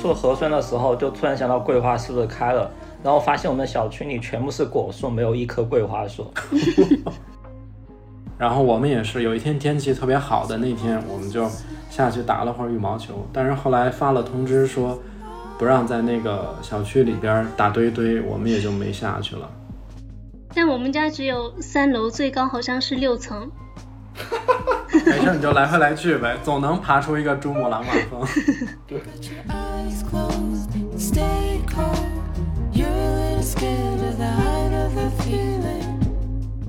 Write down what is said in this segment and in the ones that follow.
做核酸的时候，就突然想到桂花是不是开了，然后发现我们小区里全部是果树，没有一棵桂花树。然后我们也是有一天天气特别好的那天，我们就下去打了会儿羽毛球，但是后来发了通知说不让在那个小区里边打堆堆，我们也就没下去了。但我们家只有三楼，最高好像是六层。没事，你就来回来去呗，总能爬出一个珠穆朗玛峰。对。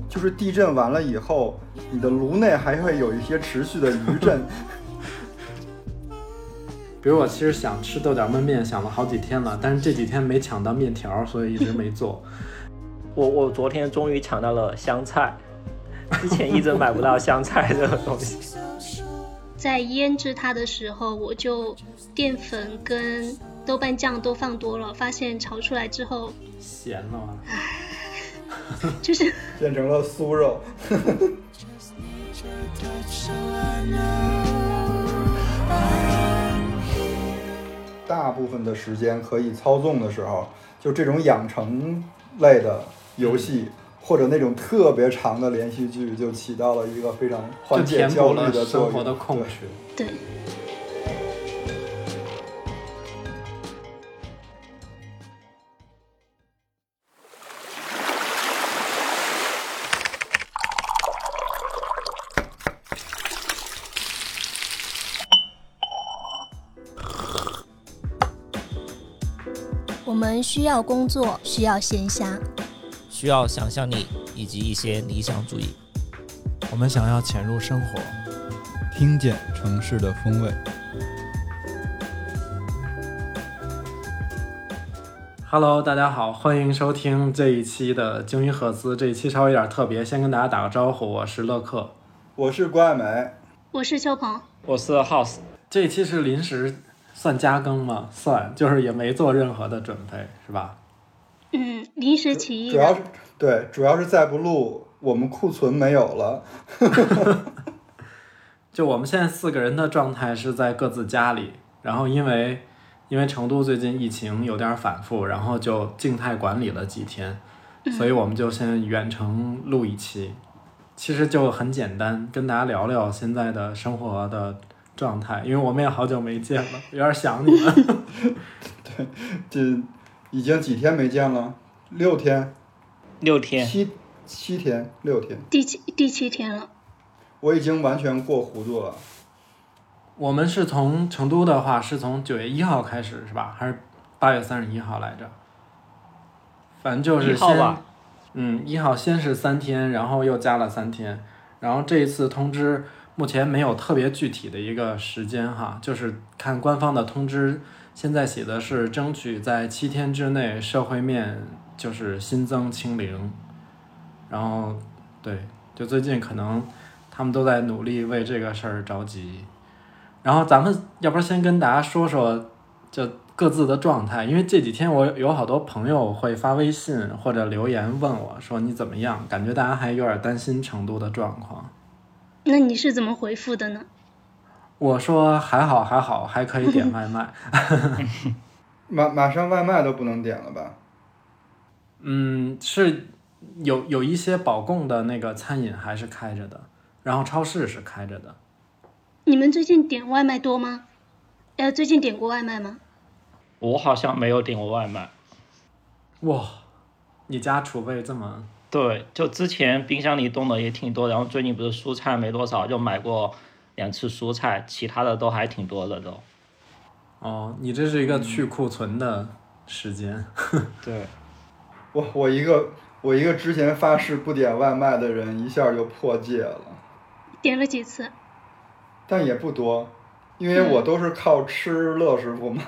就是地震完了以后，你的颅内还会有一些持续的余震。比如我其实想吃豆角焖面，想了好几天了，但是这几天没抢到面条，所以一直没做。我我昨天终于抢到了香菜，之前一直买不到香菜这个东西。在腌制它的时候，我就淀粉跟豆瓣酱都放多了，发现炒出来之后咸了吗？就是 变成了酥肉。大部分的时间可以操纵的时候，就这种养成类的游戏，或者那种特别长的连续剧，就起到了一个非常缓解焦虑的作用。对。我们需要工作，需要闲暇，需要想象力以及一些理想主义。我们想要潜入生活，听见城市的风味。Hello，大家好，欢迎收听这一期的鲸鱼赫兹。这一期稍微有点特别，先跟大家打个招呼，我是乐克，我是郭爱美，我是邱鹏，我是 House。这一期是临时。算加更吗？算，就是也没做任何的准备，是吧？嗯，临时起意。主要是对，主要是再不录，我们库存没有了。就我们现在四个人的状态是在各自家里，然后因为因为成都最近疫情有点反复，然后就静态管理了几天，所以我们就先远程录一期。其实就很简单，跟大家聊聊现在的生活的。状态，因为我们也好久没见了，有点想你们。对，这已经几天没见了，六天，六天，七七天，六天，第七第七天了。我已经完全过糊涂了。我们是从成都的话，是从九月一号开始是吧？还是八月三十一号来着？反正就是先，嗯，一号先是三天，然后又加了三天，然后这一次通知。目前没有特别具体的一个时间哈，就是看官方的通知，现在写的是争取在七天之内社会面就是新增清零，然后对，就最近可能他们都在努力为这个事儿着急，然后咱们要不然先跟大家说说就各自的状态，因为这几天我有好多朋友会发微信或者留言问我说你怎么样，感觉大家还有点担心成都的状况。那你是怎么回复的呢？我说还好还好，还可以点外卖。马马上外卖都不能点了吧？嗯，是有有一些保供的那个餐饮还是开着的，然后超市是开着的。你们最近点外卖多吗？呃，最近点过外卖吗？我好像没有点过外卖。哇，你家储备这么？对，就之前冰箱里冻的也挺多，然后最近不是蔬菜没多少，就买过两次蔬菜，其他的都还挺多的都。哦，你这是一个去库存的时间。对，我我一个我一个之前发誓不点外卖的人，一下就破戒了。点了几次？但也不多，因为我都是靠吃乐师傅嘛。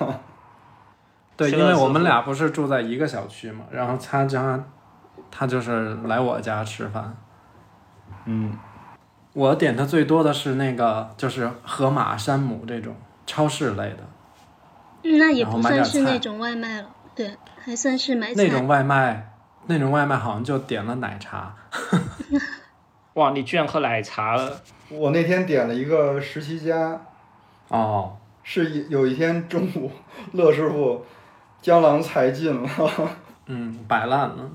对，因为我们俩不是住在一个小区嘛，然后他家。他就是来我家吃饭，嗯，我点的最多的是那个，就是河马、山姆这种超市类的，那也不算是那种外卖了，对，还算是买那种外卖，那种外卖好像就点了奶茶，哇，你居然喝奶茶了？我那天点了一个十七家，哦，是有一天中午，乐师傅江郎才尽了，嗯，摆烂了。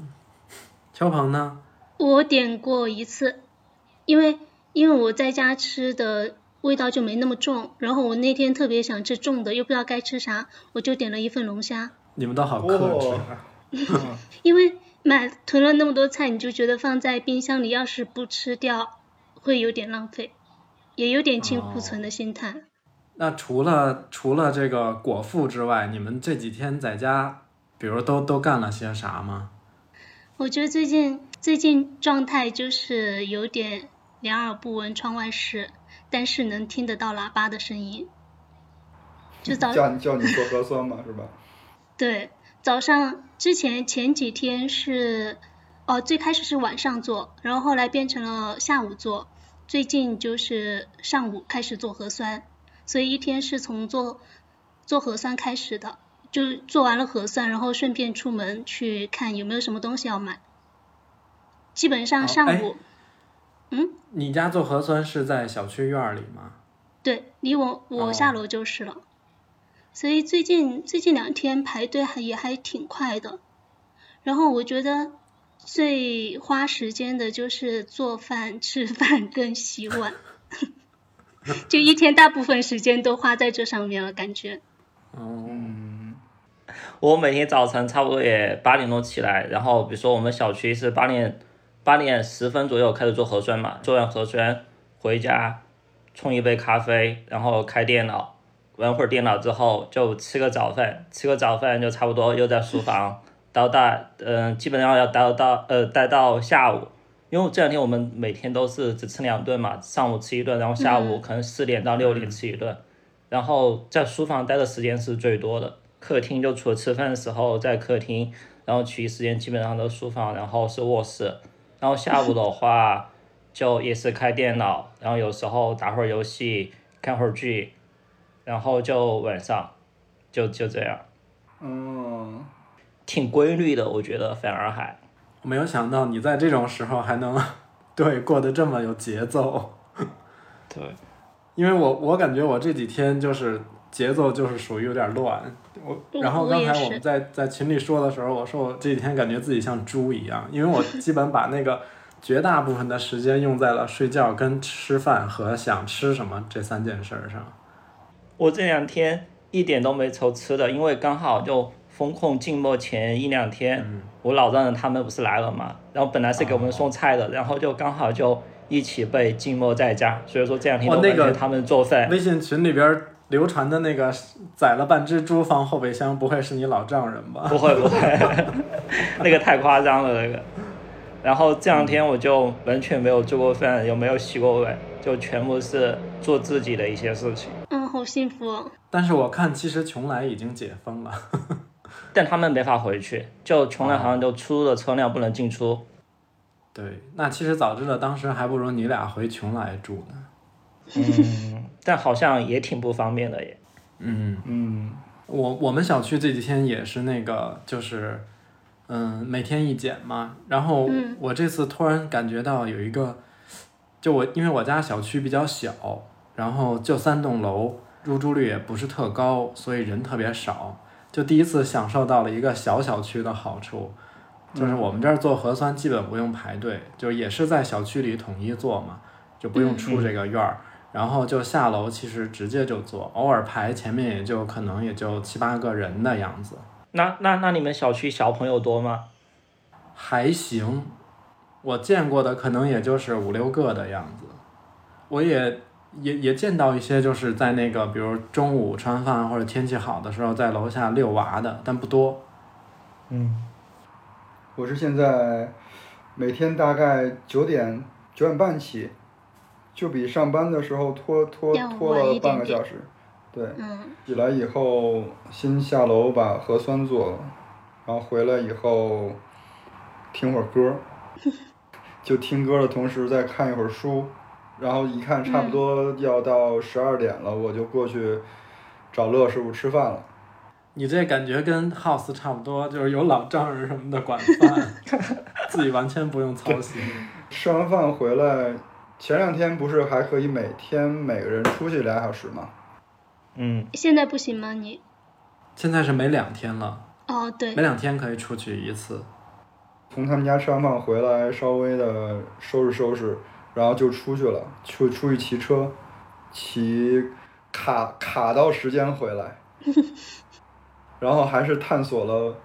秋鹏呢？我点过一次，因为因为我在家吃的味道就没那么重，然后我那天特别想吃重的，又不知道该吃啥，我就点了一份龙虾。你们都好克制。因为买囤了那么多菜，你就觉得放在冰箱里，要是不吃掉，会有点浪费，也有点清库存的心态。那除了除了这个果腹之外，你们这几天在家，比如都都干了些啥吗？我觉得最近最近状态就是有点两耳不闻窗外事，但是能听得到喇叭的声音。就早叫叫你做核酸嘛，是吧？对，早上之前前几天是哦，最开始是晚上做，然后后来变成了下午做，最近就是上午开始做核酸。所以一天是从做做核酸开始的，就做完了核酸，然后顺便出门去看有没有什么东西要买。基本上上午，嗯，你家做核酸是在小区院里吗？对，离我我下楼就是了。所以最近最近两天排队还也还挺快的。然后我觉得最花时间的就是做饭、吃饭跟洗碗。就一天大部分时间都花在这上面了，感觉。嗯，我每天早晨差不多也八点多起来，然后比如说我们小区是八点八点十分左右开始做核酸嘛，做完核酸回家冲一杯咖啡，然后开电脑玩会儿电脑之后就吃个早饭，吃个早饭就差不多又在书房到大嗯，基本上要待到呃待到下午。因为这两天我们每天都是只吃两顿嘛，上午吃一顿，然后下午可能四点到六点吃一顿，然后在书房待的时间是最多的，客厅就除了吃饭的时候在客厅，然后其余时间基本上都是书房，然后是卧室，然后下午的话就也是开电脑，然后有时候打会儿游戏，看会儿剧，然后就晚上就就这样，嗯，挺规律的，我觉得反而还。没有想到你在这种时候还能对过得这么有节奏，对，因为我我感觉我这几天就是节奏就是属于有点乱，我然后刚才我们在在群里说的时候，我说我这几天感觉自己像猪一样，因为我 基本把那个绝大部分的时间用在了睡觉、跟吃饭和想吃什么这三件事上。我这两天一点都没愁吃的，因为刚好就。封控静默前一两天，我老丈人他们不是来了嘛，然后本来是给我们送菜的，然后就刚好就一起被静默在家，所以说这两天都感觉他们做饭。微信群里边流传的那个宰了半只猪放后备箱，不会是你老丈人吧？不会不会，那个太夸张了那个。然后这两天我就完全没有做过饭，也没有洗过碗，就全部是做自己的一些事情。嗯，好幸福。但是我看其实邛崃已经解封了。但他们没法回去，就邛崃好像就出的车辆不能进出。对，那其实早知道当时还不如你俩回邛崃住呢。嗯，但好像也挺不方便的耶。嗯嗯，我我们小区这几天也是那个，就是嗯每天一检嘛。然后我这次突然感觉到有一个，就我因为我家小区比较小，然后就三栋楼，入住率也不是特高，所以人特别少。就第一次享受到了一个小小区的好处，就是我们这儿做核酸基本不用排队，就也是在小区里统一做嘛，就不用出这个院儿，然后就下楼，其实直接就坐，偶尔排前面也就可能也就七八个人的样子。那那那你们小区小朋友多吗？还行，我见过的可能也就是五六个的样子，我也。也也见到一些就是在那个，比如中午吃完饭或者天气好的时候，在楼下遛娃的，但不多。嗯，我是现在每天大概九点九点半起，就比上班的时候拖拖拖了半个小时。对，起来以后先下楼把核酸做了，然后回来以后听会儿歌，就听歌的同时再看一会儿书。然后一看差不多要到十二点了，我就过去找乐师傅吃饭了。你这感觉跟 House 差不多，就是有老丈人什么的管饭，自己完全不用操心。吃完饭回来，前两天不是还可以每天每个人出去俩小时吗？嗯，现在不行吗？你？现在是每两天了。哦，对。每两天可以出去一次。从他们家吃完饭回来，稍微的收拾收拾，然后就出去了，去出去骑车，骑卡卡到时间回来，然后还是探索了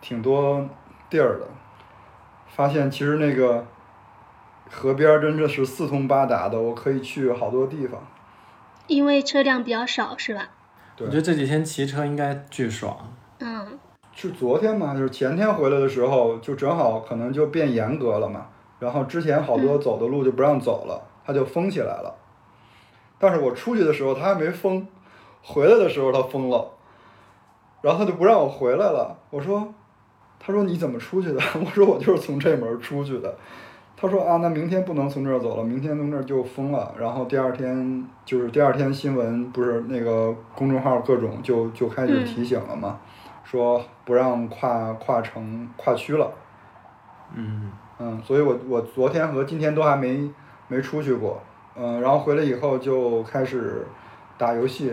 挺多地儿的，发现其实那个河边真的是四通八达的，我可以去好多地方。因为车辆比较少，是吧？我觉得这几天骑车应该巨爽。嗯。是昨天嘛？就是前天回来的时候，就正好可能就变严格了嘛。然后之前好多走的路就不让走了，它就封起来了。但是我出去的时候它还没封，回来的时候它封了，然后他就不让我回来了。我说，他说你怎么出去的？我说我就是从这门出去的。他说啊，那明天不能从这儿走了，明天从这儿就封了。然后第二天就是第二天新闻不是那个公众号各种就就开始提醒了嘛。说不让跨跨城跨区了，嗯嗯，所以我我昨天和今天都还没没出去过，嗯，然后回来以后就开始打游戏，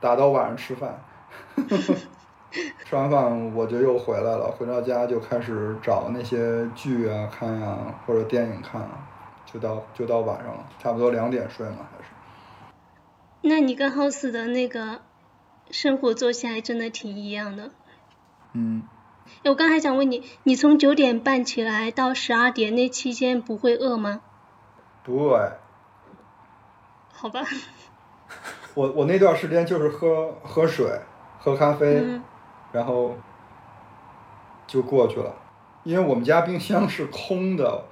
打到晚上吃饭，吃完饭我就又回来了，回到家就开始找那些剧啊看啊或者电影看啊，就到就到晚上了，差不多两点睡嘛还是。那你跟 House 的那个？生活作息还真的挺一样的。嗯。我刚还想问你，你从九点半起来到十二点那期间不会饿吗？不饿。好吧。我我那段时间就是喝喝水，喝咖啡，然后就过去了。因为我们家冰箱是空的。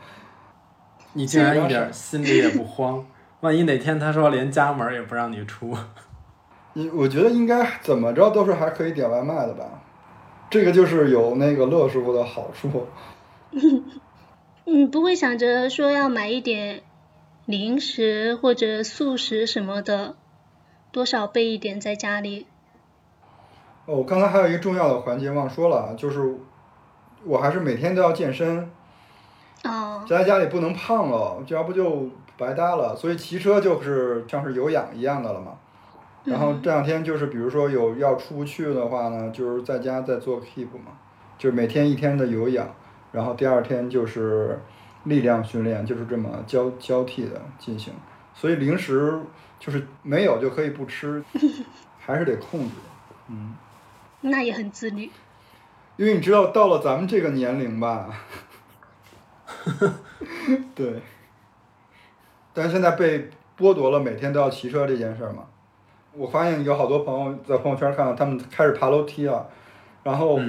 你竟然一点心里也不慌？万一哪天他说连家门也不让你出？你我觉得应该怎么着都是还可以点外卖的吧，这个就是有那个乐师傅的好处。你不会想着说要买一点零食或者速食什么的，多少备一点在家里。哦，我刚才还有一个重要的环节忘说了，就是我还是每天都要健身。哦。在家里不能胖了，这要不就白搭了。所以骑车就是像是有氧一样的了嘛。然后这两天就是，比如说有要出不去的话呢，就是在家在做 keep 嘛，就是每天一天的有氧，然后第二天就是力量训练，就是这么交交替的进行。所以零食就是没有就可以不吃，还是得控制。嗯。那也很自律。因为你知道，到了咱们这个年龄吧，对。但是现在被剥夺了每天都要骑车这件事儿嘛。我发现有好多朋友在朋友圈看到他们开始爬楼梯了，然后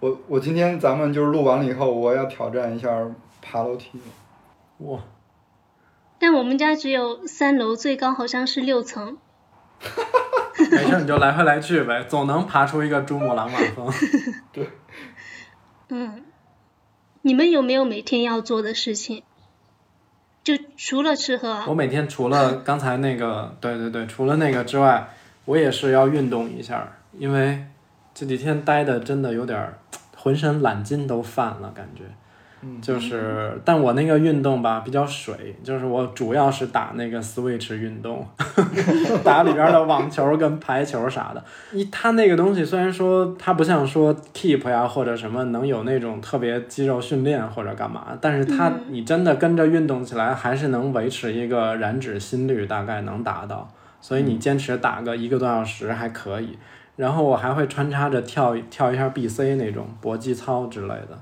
我我今天咱们就是录完了以后，我要挑战一下爬楼梯。哇！但我们家只有三楼，最高好像是六层。没事，你就来回来去呗，总能爬出一个珠穆朗玛峰。对。嗯，你们有没有每天要做的事情？就除了吃喝，我每天除了刚才那个，对对对，除了那个之外，我也是要运动一下，因为这几天待的真的有点浑身懒筋都犯了，感觉。就是，但我那个运动吧比较水，就是我主要是打那个 Switch 运动，打里边的网球跟排球啥的。一它那个东西虽然说它不像说 Keep 呀或者什么能有那种特别肌肉训练或者干嘛，但是它你真的跟着运动起来还是能维持一个燃脂心率，大概能达到。所以你坚持打个一个多小时还可以。然后我还会穿插着跳跳一下 BC 那种搏击操之类的。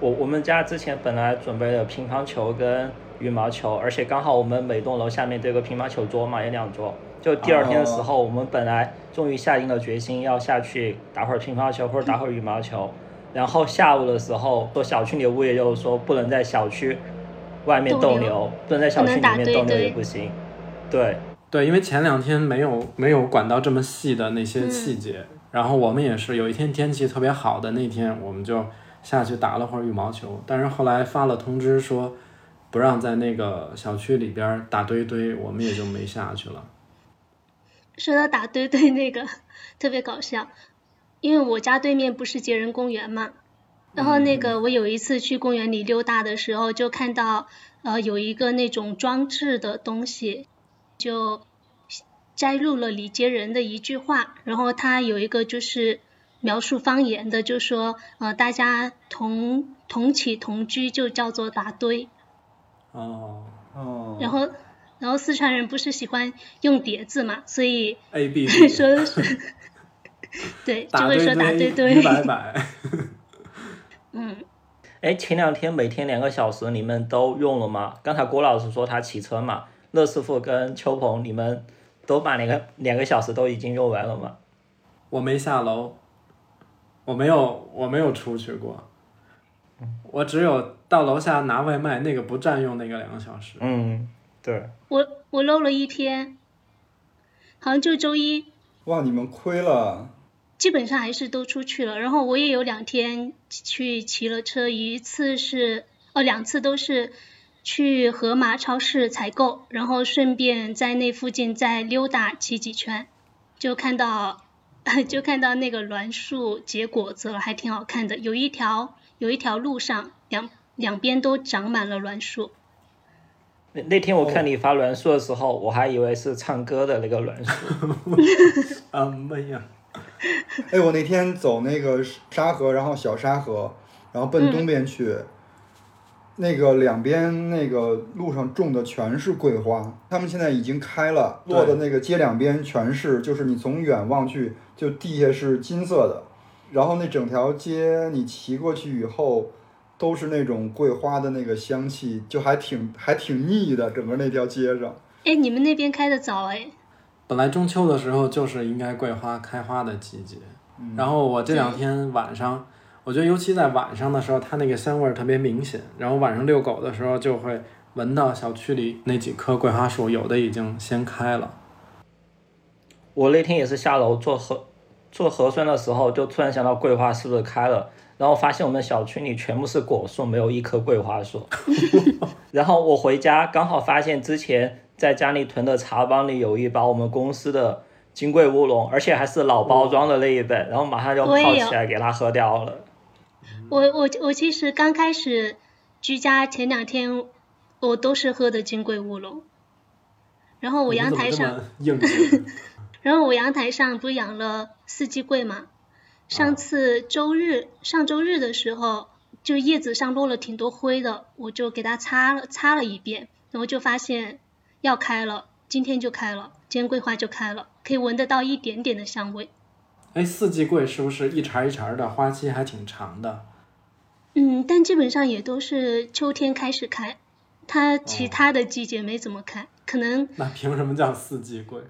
我我们家之前本来准备了乒乓球跟羽毛球，而且刚好我们每栋楼下面都有个乒乓球桌嘛，有两桌。就第二天的时候，我们本来终于下定了决心要下去打会儿乒乓球或者打会儿羽毛球，然后下午的时候，说小区里物业又说不能在小区外面逗留，不能在小区里面逗留也不行。对对，因为前两天没有没有管到这么细的那些细节，然后我们也是有一天天气特别好的那天，我们就。下去打了会儿羽毛球，但是后来发了通知说不让在那个小区里边打堆堆，我们也就没下去了。说到打堆堆那个特别搞笑，因为我家对面不是杰人公园嘛，然后那个我有一次去公园里溜达的时候，就看到呃有一个那种装置的东西，就摘录了李杰仁的一句话，然后他有一个就是描述方言的，就说呃大家同同起同居就叫做打堆。哦哦。然后然后四川人不是喜欢用叠字嘛，所以 A B 说的是 对，就会说打堆堆。拜拜。嗯。哎，前两天每天两个小时，你们都用了吗？刚才郭老师说他骑车嘛，乐师傅跟秋鹏，你们都把两个两个小时都已经用完了吗？我没下楼，我没有，我没有出去过，我只有到楼下拿外卖，那个不占用那个两个小时。嗯，对。我我漏了一天，好像就周一。哇，你们亏了。基本上还是都出去了，然后我也有两天去骑了车，一次是哦，两次都是去盒马超市采购，然后顺便在那附近再溜达骑几圈，就看到就看到那个栾树结果子了，还挺好看的。有一条有一条路上两两边都长满了栾树。那那天我看你发栾树的时候，我还以为是唱歌的那个栾树。啊妈呀！哎，我那天走那个沙河，然后小沙河，然后奔东边去，那个两边那个路上种的全是桂花，他们现在已经开了，落的那个街两边全是，就是你从远望去，就地下是金色的，然后那整条街你骑过去以后，都是那种桂花的那个香气，就还挺还挺腻的，整个那条街上。哎，你们那边开的早哎。本来中秋的时候就是应该桂花开花的季节，然后我这两天晚上，我觉得尤其在晚上的时候，它那个香味儿特别明显。然后晚上遛狗的时候，就会闻到小区里那几棵桂花树，有的已经先开了。我那天也是下楼做核做核酸的时候，就突然想到桂花是不是开了，然后发现我们小区里全部是果树，没有一棵桂花树。然后我回家刚好发现之前。在家里囤的茶包里有一包我们公司的金桂乌龙，而且还是老包装的那一本，然后马上就泡起来给它喝掉了。我我我其实刚开始居家前两天，我都是喝的金桂乌龙。然后我阳台上，然后我阳台上不养了四季桂嘛？上次周日上周日的时候，就叶子上落了挺多灰的，我就给它擦了擦了一遍，然后就发现。要开了，今天就开了，今天桂花就开了，可以闻得到一点点的香味。哎，四季桂是不是一茬一茬的，花期还挺长的？嗯，但基本上也都是秋天开始开，它其他的季节没怎么开，可能。那凭什么叫四季桂？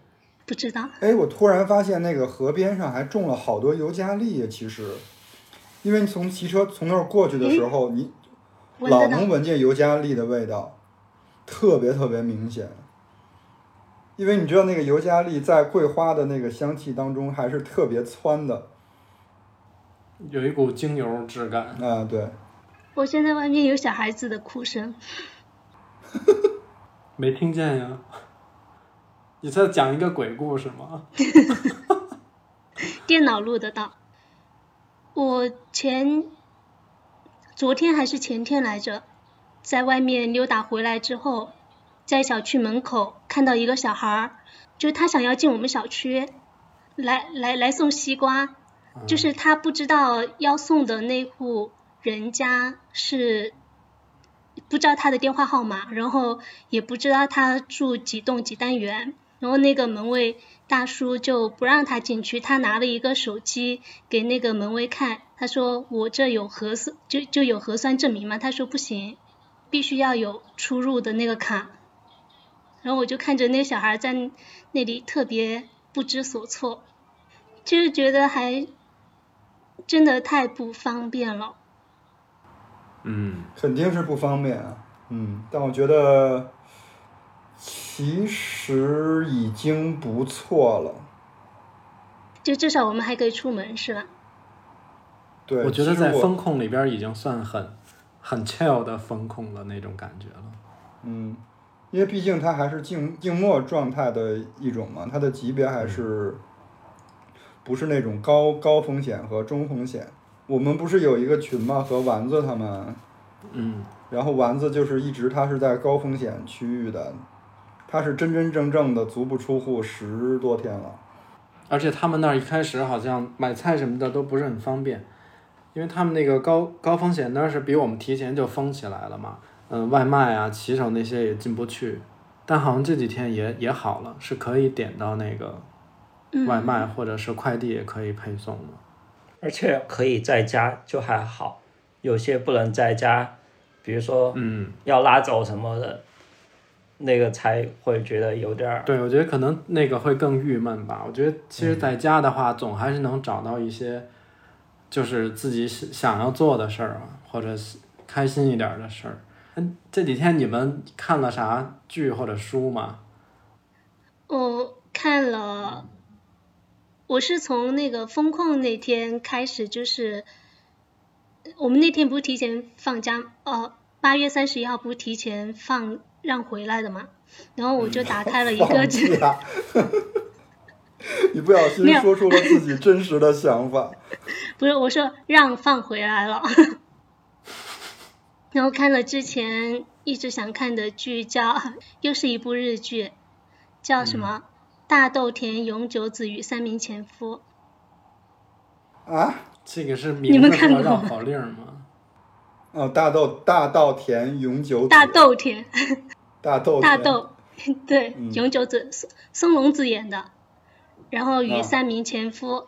不知道。哎，我突然发现那个河边上还种了好多尤加利，其实，因为从骑车从那儿过去的时候，你老能闻见尤加利的味道。特别特别明显，因为你知道那个尤加利在桂花的那个香气当中还是特别窜的，有一股精油质感。啊，对。我现在外面有小孩子的哭声。没听见呀？你在讲一个鬼故事吗？电脑录得到。我前昨天还是前天来着。在外面溜达回来之后，在小区门口看到一个小孩儿，就他想要进我们小区，来来来送西瓜，就是他不知道要送的那户人家是不知道他的电话号码，然后也不知道他住几栋几单元，然后那个门卫大叔就不让他进去，他拿了一个手机给那个门卫看，他说我这有核酸就就有核酸证明吗？他说不行。必须要有出入的那个卡，然后我就看着那小孩在那里特别不知所措，就是觉得还真的太不方便了。嗯，肯定是不方便啊。嗯，但我觉得其实已经不错了。就至少我们还可以出门，是吧？对，我觉得在风控里边已经算很。很 chill 的风控了那种感觉了，嗯，因为毕竟它还是静静默状态的一种嘛，它的级别还是不是那种高高风险和中风险。我们不是有一个群嘛，和丸子他们，嗯，然后丸子就是一直他是在高风险区域的，他是真真正正的足不出户十多天了。而且他们那儿一开始好像买菜什么的都不是很方便，因为他们那个高高风险那是比我们提前就封起来了嘛。嗯，外卖啊、骑手那些也进不去，但好像这几天也也好了，是可以点到那个外卖或者是快递也可以配送的。而且可以在家就还好，有些不能在家，比如说嗯，要拉走什么的，那个才会觉得有点儿。对，我觉得可能那个会更郁闷吧。我觉得其实在家的话，总还是能找到一些，就是自己想想要做的事儿啊，或者是开心一点儿的事儿。嗯，这几天你们看了啥剧或者书吗？我看了，我是从那个封控那天开始，就是我们那天不是提前放假，呃，八月三十一号不是提前放让回来的嘛，然后我就打开了一个放假，你不小心说出了自己真实的想法。不是我说让放回来了，然后看了之前一直想看的剧叫，又是一部日剧，叫什么？大豆田永久子与三名前夫。啊，这个是你名字和们看过吗绕口令吗？哦，大豆大豆田永久子 大豆田，大豆田大豆，对，嗯永久子松松隆子演的，然后与啊三名前夫，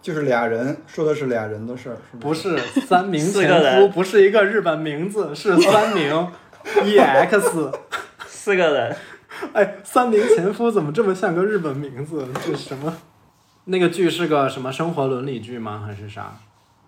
就是俩人，说的是俩人的事儿，是不是？三名四个前夫，人不是一个日本名字，是三名 EX。四个人，哎，三名前夫怎么这么像个日本名字？这什么？那个剧是个什么生活伦理剧吗？还是啥？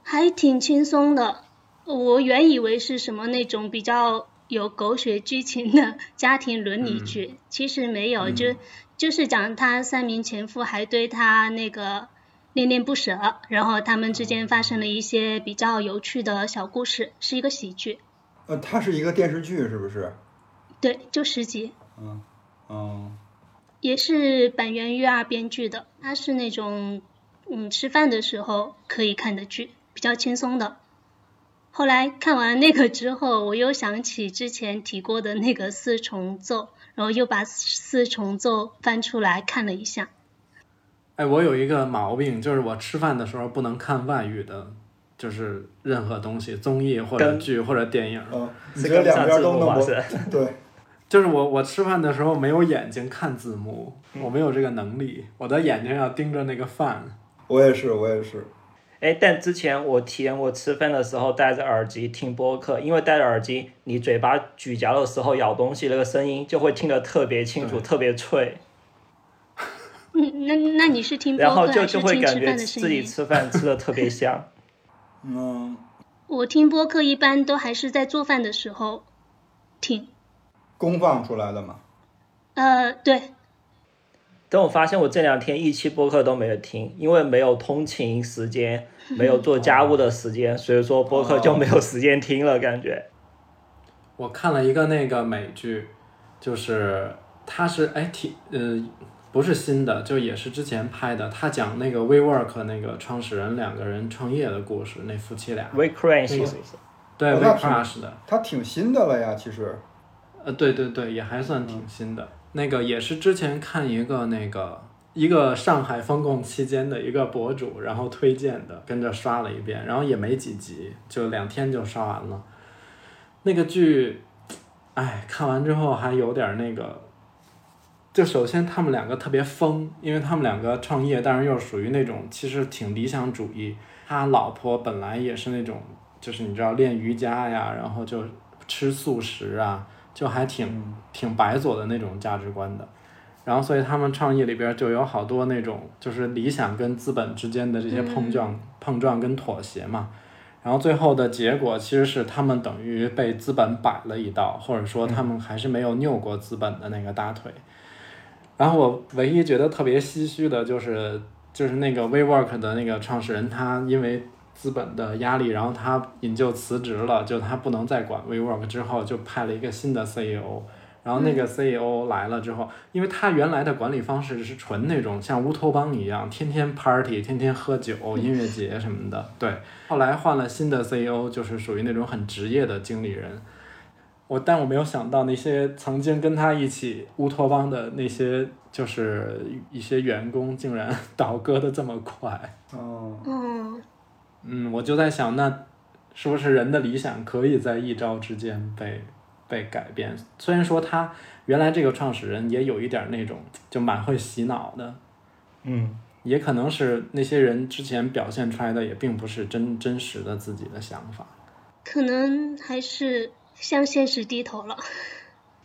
还挺轻松的。我原以为是什么那种比较有狗血剧情的家庭伦理剧，其实没有，就就是讲他三名前夫还对他那个恋恋不舍，然后他们之间发生了一些比较有趣的小故事，是一个喜剧。呃，它是一个电视剧，是不是？对，就十集。嗯，也是板垣裕二编剧的，它是那种嗯吃饭的时候可以看的剧，比较轻松的。后来看完那个之后，我又想起之前提过的那个四重奏，然后又把四重奏翻出来看了一下。哎，我有一个毛病，就是我吃饭的时候不能看外语的，就是任何东西，综艺或者剧或者电影。嗯，你是觉得两边都能？对，就是我我吃饭的时候没有眼睛看字幕，我没有这个能力，我的眼睛要盯着那个饭。我也是，我也是。哎，但之前我体验过吃饭的时候戴着耳机听播客，因为戴着耳机，你嘴巴咀嚼的时候咬东西那个声音就会听得特别清楚，特别脆，嗯，那那你是听播然后就就会感觉自？己吃饭吃的特别香。嗯，我听播客一般都还是在做饭的时候听。公放出来的吗。呃，对，但我发现我这两天一期播客都没有听，因为没有通勤时间，没有做家务的时间，所以说播客就没有时间听了，感觉。我看了一个那个美剧，就是它是哎挺呃不是新的，就也是之前拍的，他讲那个 WeWork 那个创始人两个人创业的故事，那夫妻俩 We Crane 那个是不是？对哦 We 那挺 Crush 的，它挺新的了呀，其实。呃对对对，也还算挺新的。那个也是之前看一个那个一个上海封控期间的一个博主，然后推荐的，跟着刷了一遍，然后也没几集，就两天就刷完了。那个剧，哎，看完之后还有点那个，就首先他们两个特别疯，因为他们两个创业，但是又属于那种其实挺理想主义。他老婆本来也是那种，就是你知道练瑜伽呀，然后就吃素食啊，就还挺挺白左的那种价值观的。然后所以他们创业里边就有好多那种就是理想跟资本之间的这些碰撞、碰撞跟妥协嘛。然后最后的结果其实是他们等于被资本摆了一道，或者说他们还是没有拗过资本的那个大腿。然后我唯一觉得特别唏嘘的就是，就是那个 WeWork 的那个创始人，他因为资本的压力，然后他引咎辞职了，就他不能再管 WeWork 之后，就派了一个新的 CEO。然后那个 CEO 来了之后，因为他原来的管理方式是纯那种像乌托邦一样，天天 party，天天喝酒、音乐节什么的。对，后来换了新的 CEO，就是属于那种很职业的经理人。我但我没有想到那些曾经跟他一起乌托邦的那些就是一些员工，竟然 倒戈的这么快。哦，嗯，嗯，我就在想，那是不是人的理想可以在一朝之间被被改变？虽然说他原来这个创始人也有一点那种就蛮会洗脑的，嗯，也可能是那些人之前表现出来的也并不是真真实的自己的想法。可能还是向现实低头了。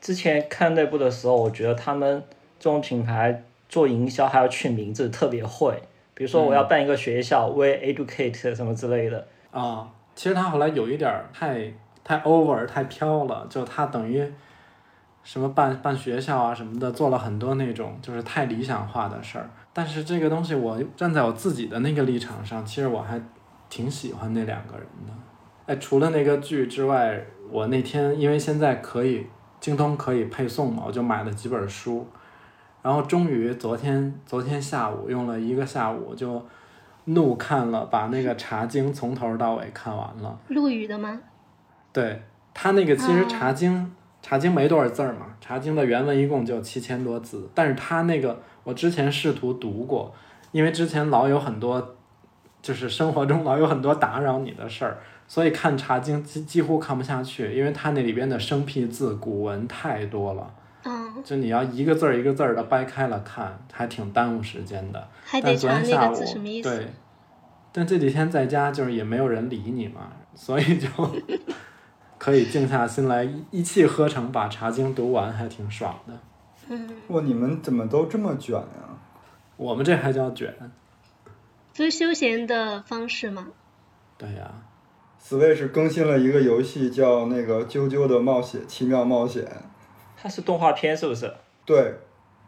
之前看内部的时候，我觉得他们这种品牌做营销还要取名字特别会，比如说我要办一个学校、We Educate 什么之类的。啊，其实他后来有一点儿太太 over 太飘了，就他等于什么办办学校啊什么的，做了很多那种就是太理想化的事儿。但是这个东西，我站在我自己的那个立场上，其实我还挺喜欢那两个人的。哎，除了那个剧之外，我那天因为现在可以京东可以配送嘛，我就买了几本书，然后终于昨天昨天下午用了一个下午就怒看了，把那个《茶经》从头到尾看完了。陆羽的吗？对他那个其实哦《茶经》茶经》没多少字儿嘛，《茶经》的原文一共就七千多字，但是他那个我之前试图读过，因为之前老有很多，就是生活中老有很多打扰你的事儿，所以看《茶经》几几乎看不下去，因为它那里边的生僻字、古文太多了，嗯，就你要一个字儿一个字儿的掰开了看，还挺耽误时间的。还但得查那昨天下午个字什么意思。对，但这几天在家就是也没有人理你嘛，所以就 可以静下心来一一气呵成把《茶经》读完，还挺爽的。嗯，哇，你们怎么都这么卷啊？我们这还叫卷？不是休闲的方式吗？对呀、Switch 更新了一个游戏，叫那个《啾啾的冒险奇妙冒险》。它是动画片是不是？对，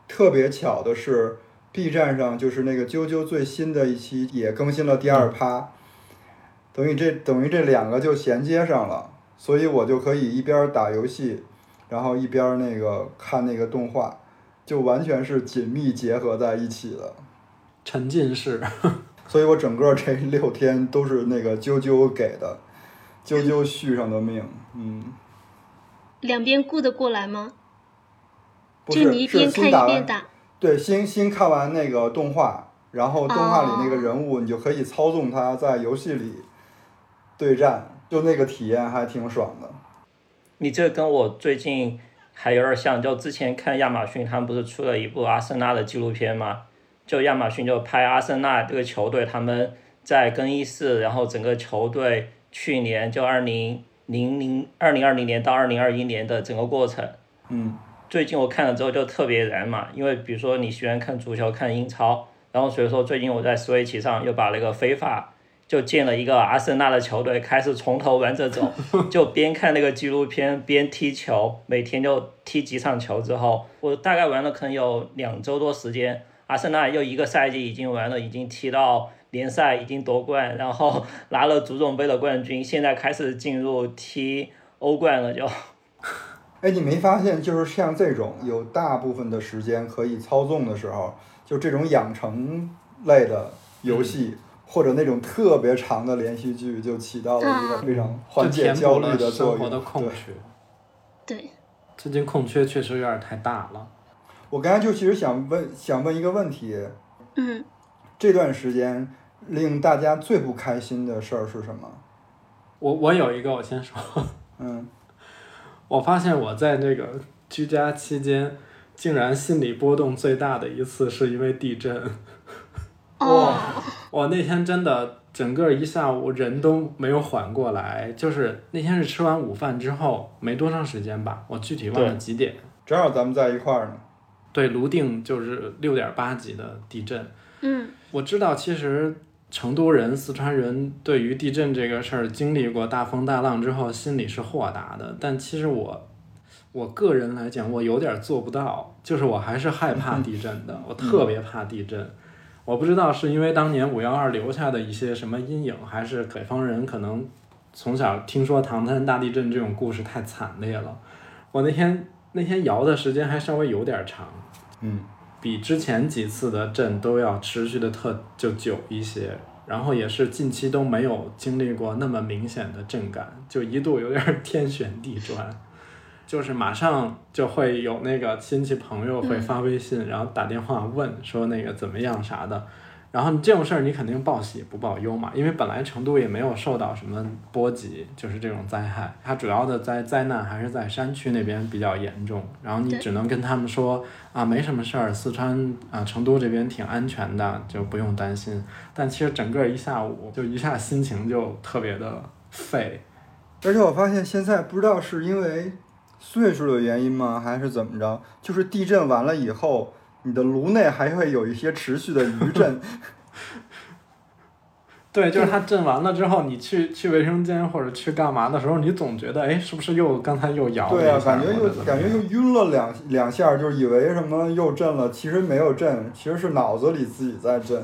特别巧的是，B 站上就是那个啾啾最新的一期也更新了第二趴，等于这等于这两个就衔接上了，所以我就可以一边儿打游戏，然后一边儿那个看那个动画，就完全是紧密结合在一起的。沉浸式。所以我整个这六天都是那个啾啾给的，啾啾续上的命，嗯，两边顾得过来吗？不就是你一边看是新打完，一边打。对，新新看完那个动画，然后动画里那个哦人物，你就可以操纵他在游戏里对战，就那个体验还挺爽的。你这跟我最近还有点像，就之前看亚马逊他们不是出了一部阿森纳的纪录片吗？就亚马逊就拍阿森纳这个球队他们在更衣室，然后整个球队去年就二零零零二零二零年到二零二一年的整个过程。嗯，最近我看了之后就特别燃嘛，因为比如说你喜欢看足球、看英超，然后所以说最近我在 Switch 上又把那个非法就建了一个阿森纳的球队，开始从头玩着走，就边看那个纪录片边踢球，每天就踢几场球之后，我大概玩了可能有两周多时间，阿森纳又一个赛季已经玩了，已经踢到联赛已经夺冠，然后 拿了足总杯的冠军，现在开始进入踢欧冠了就。哎，你没发现就是像这种有大部分的时间可以操纵的时候，就这种养成类的游戏。或者那种特别长的连续剧，就起到了一个非常缓解焦虑的作用。生活的空对。缺。对，最近空缺确实有点太大了。我刚才就其实想问，想问一个问题：嗯，这段时间令大家最不开心的事儿是什么？我我有一个，我先说。嗯，我发现我在那个居家期间，竟然心理波动最大的一次是因为地震。哦，我那天真的整个一下午人都没有缓过来，就是那天是吃完午饭之后没多长时间吧，我具体忘了几点。正好咱们在一块儿呢。对，泸定就是六点八级的地震。嗯，我知道，其实成都人、四川人对于地震这个事儿经历过大风大浪之后，心里是豁达的。但其实我，我个人来讲，我有点做不到，就是我还是害怕地震的，我特别怕地震。我不知道是因为当年五幺二留下的一些什么阴影，还是北方人可能从小听说唐山大地震这种故事太惨烈了。我那天那天摇的时间还稍微有点长，嗯，比之前几次的震都要持续的特就久一些，然后也是近期都没有经历过那么明显的震感，就一度有点 天旋地转。就是马上就会有那个亲戚朋友会发微信，然后打电话问说那个怎么样啥的。然后这种事儿你肯定报喜不报忧嘛，因为本来成都也没有受到什么波及，就是这种灾害，它主要的灾灾难还是在山区那边比较严重。然后你只能跟他们说啊，没什么事儿，四川啊成都这边挺安全的，就不用担心。但其实整个一下午就一下心情就特别的废。而且我发现现在不知道是因为岁数的原因吗，还是怎么着，就是地震完了以后。你的颅内还会有一些持续的余震，对，就是它震完了之后，你去去卫生间或者去干嘛的时候，你总觉得，哎，是不是又刚才又摇了对啊，感觉又感觉又晕了两两下，就是以为什么又震了，其实没有震，其实是脑子里自己在震。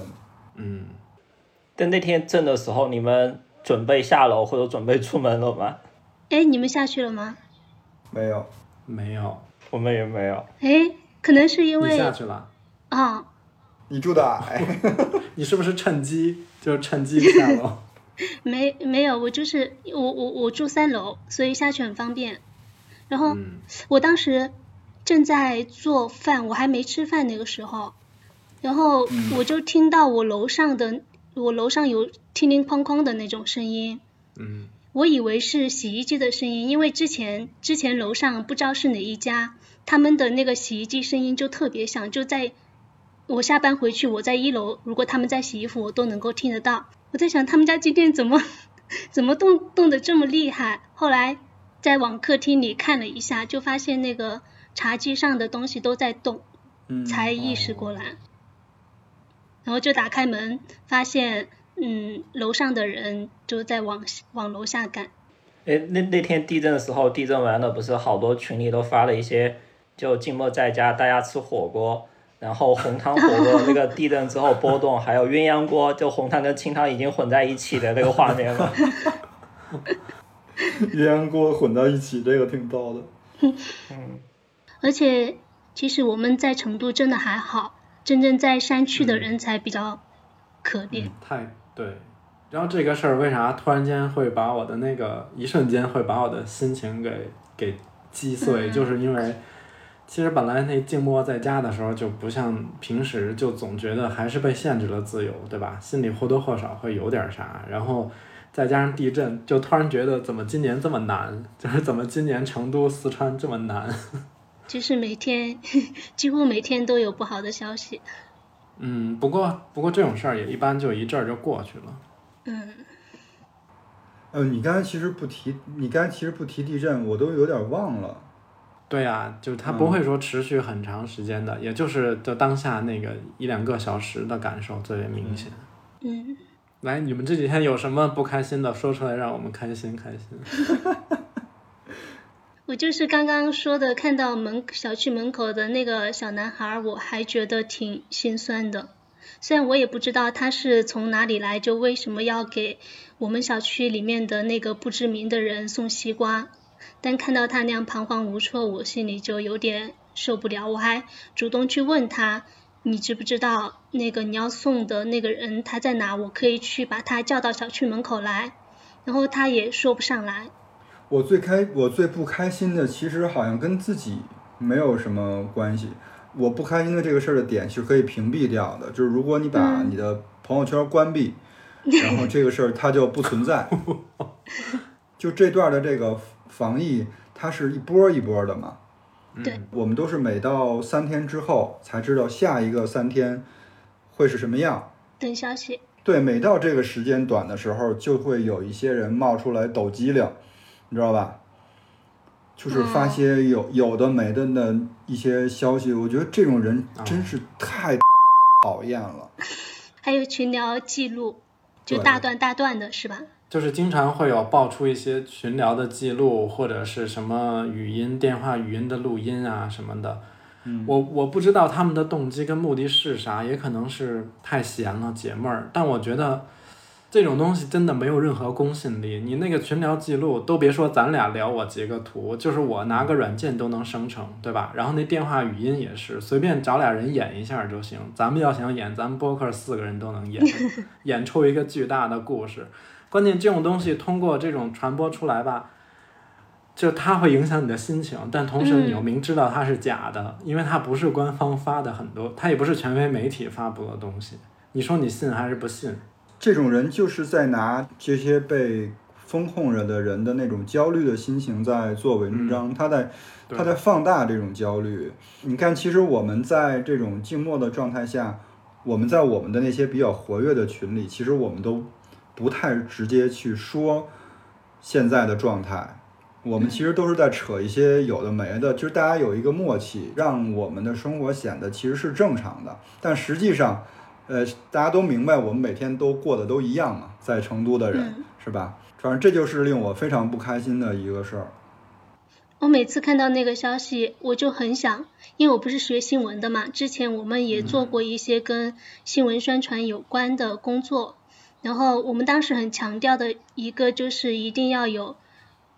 嗯。但那天震的时候，你们准备下楼或者准备出门了吗？哎，你们下去了吗？没有，没有，我们也没有。哎。可能是因为下去了啊，你住的矮，你是不是趁机就趁机下楼？没没有，我就是我我我住三楼，所以下去很方便。然后我当时正在做饭，我还没吃饭那个时候，然后我就听到我楼上的我楼上有叮叮哐哐的那种声音，嗯，我以为是洗衣机的声音，因为之前之前楼上不知道是哪一家。他们的那个洗衣机声音就特别响，就在我下班回去，我在一楼，如果他们在洗衣服，我都能够听得到。我在想，他们家今天怎么 怎么动动的这么厉害？后来再往客厅里看了一下，就发现那个茶几上的东西都在动，才意识过来。然后就打开门，发现嗯，楼上的人就在往往楼下赶。哎，那那天地震的时候，地震完了，不是好多群里都发了一些。就静默在家，大家吃火锅，然后红汤火锅那个地震之后波动，还有鸳鸯锅，就红汤跟清汤已经混在一起的那个画面了。鸳鸯锅混在一起，这个挺逗的。嗯。而且，其实我们在成都真的还好，真正在山区的人才比较可怜。太对，然后这个事儿为啥突然间会把我的那个一瞬间会把我的心情给给击碎，就是因为。其实本来那静默在家的时候就不像平时，就总觉得还是被限制了自由，对吧？心里或多或少会有点啥。然后再加上地震，就突然觉得怎么今年这么难？就是怎么今年成都、四川这么难？就是每天 几乎每天都有不好的消息。嗯，不过不过这种事儿也一般就一阵儿就过去了。嗯。呃，你刚才其实不提，你刚才其实不提地震，我都有点忘了。对呀，就是它不会说持续很长时间的，也就是就当下那个一两个小时的感受最为明显。嗯，来，你们这几天有什么不开心的，说出来让我们开心开心。我就是刚刚说的，看到门小区门口的那个小男孩，我还觉得挺心酸的。虽然我也不知道他是从哪里来，就为什么要给我们小区里面的那个不知名的人送西瓜。但看到他那样彷徨无措，我心里就有点受不了。我还主动去问他：“你知不知道那个你要送的那个人他在哪？我可以去把他叫到小区门口来。”然后他也说不上来。我最开我最不开心的，其实好像跟自己没有什么关系。我不开心的这个事儿的点是可以屏蔽掉的，就是如果你把你的朋友圈关闭，然后这个事儿它就不存在。就这段的这个。防疫它是一波一波的嘛，对，我们都是每到三天之后才知道下一个三天会是什么样。等消息。对，每到这个时间短的时候，就会有一些人冒出来抖机灵，你知道吧？就是发些有有的没的的一些消息，我觉得这种人真是太讨厌了。还有群聊记录，就大段大段的是吧？就是经常会有爆出一些群聊的记录，或者是什么语音、电话语音的录音啊什么的。嗯，我我不知道他们的动机跟目的是啥，也可能是太闲了解闷儿。但我觉得这种东西真的没有任何公信力。你那个群聊记录都别说咱俩聊，我截个图，就是我拿个软件都能生成，对吧？然后那电话语音也是，随便找俩人演一下就行。咱们要想演，咱们播客四个人都能演，演出一个巨大的故事。关键这种东西通过这种传播出来吧，就它会影响你的心情，但同时你又明知道它是假的，因为它不是官方发的很多，它也不是权威媒体发布的东西。你说你信还是不信？这种人就是在拿这些被风控着的人的那种焦虑的心情在做文章，他在他在放大这种焦虑。你看，其实我们在这种静默的状态下，我们在我们的那些比较活跃的群里，其实我们都不太直接去说现在的状态。我们其实都是在扯一些有的没的，就是大家有一个默契，让我们的生活显得其实是正常的。但实际上，呃，大家都明白，我们每天都过得都一样嘛，在成都的人是吧？反正这就是令我非常不开心的一个事儿。我每次看到那个消息，我就很想，因为我不是学新闻的嘛，之前我们也做过一些跟新闻宣传有关的工作，然后我们当时很强调的一个就是一定要有。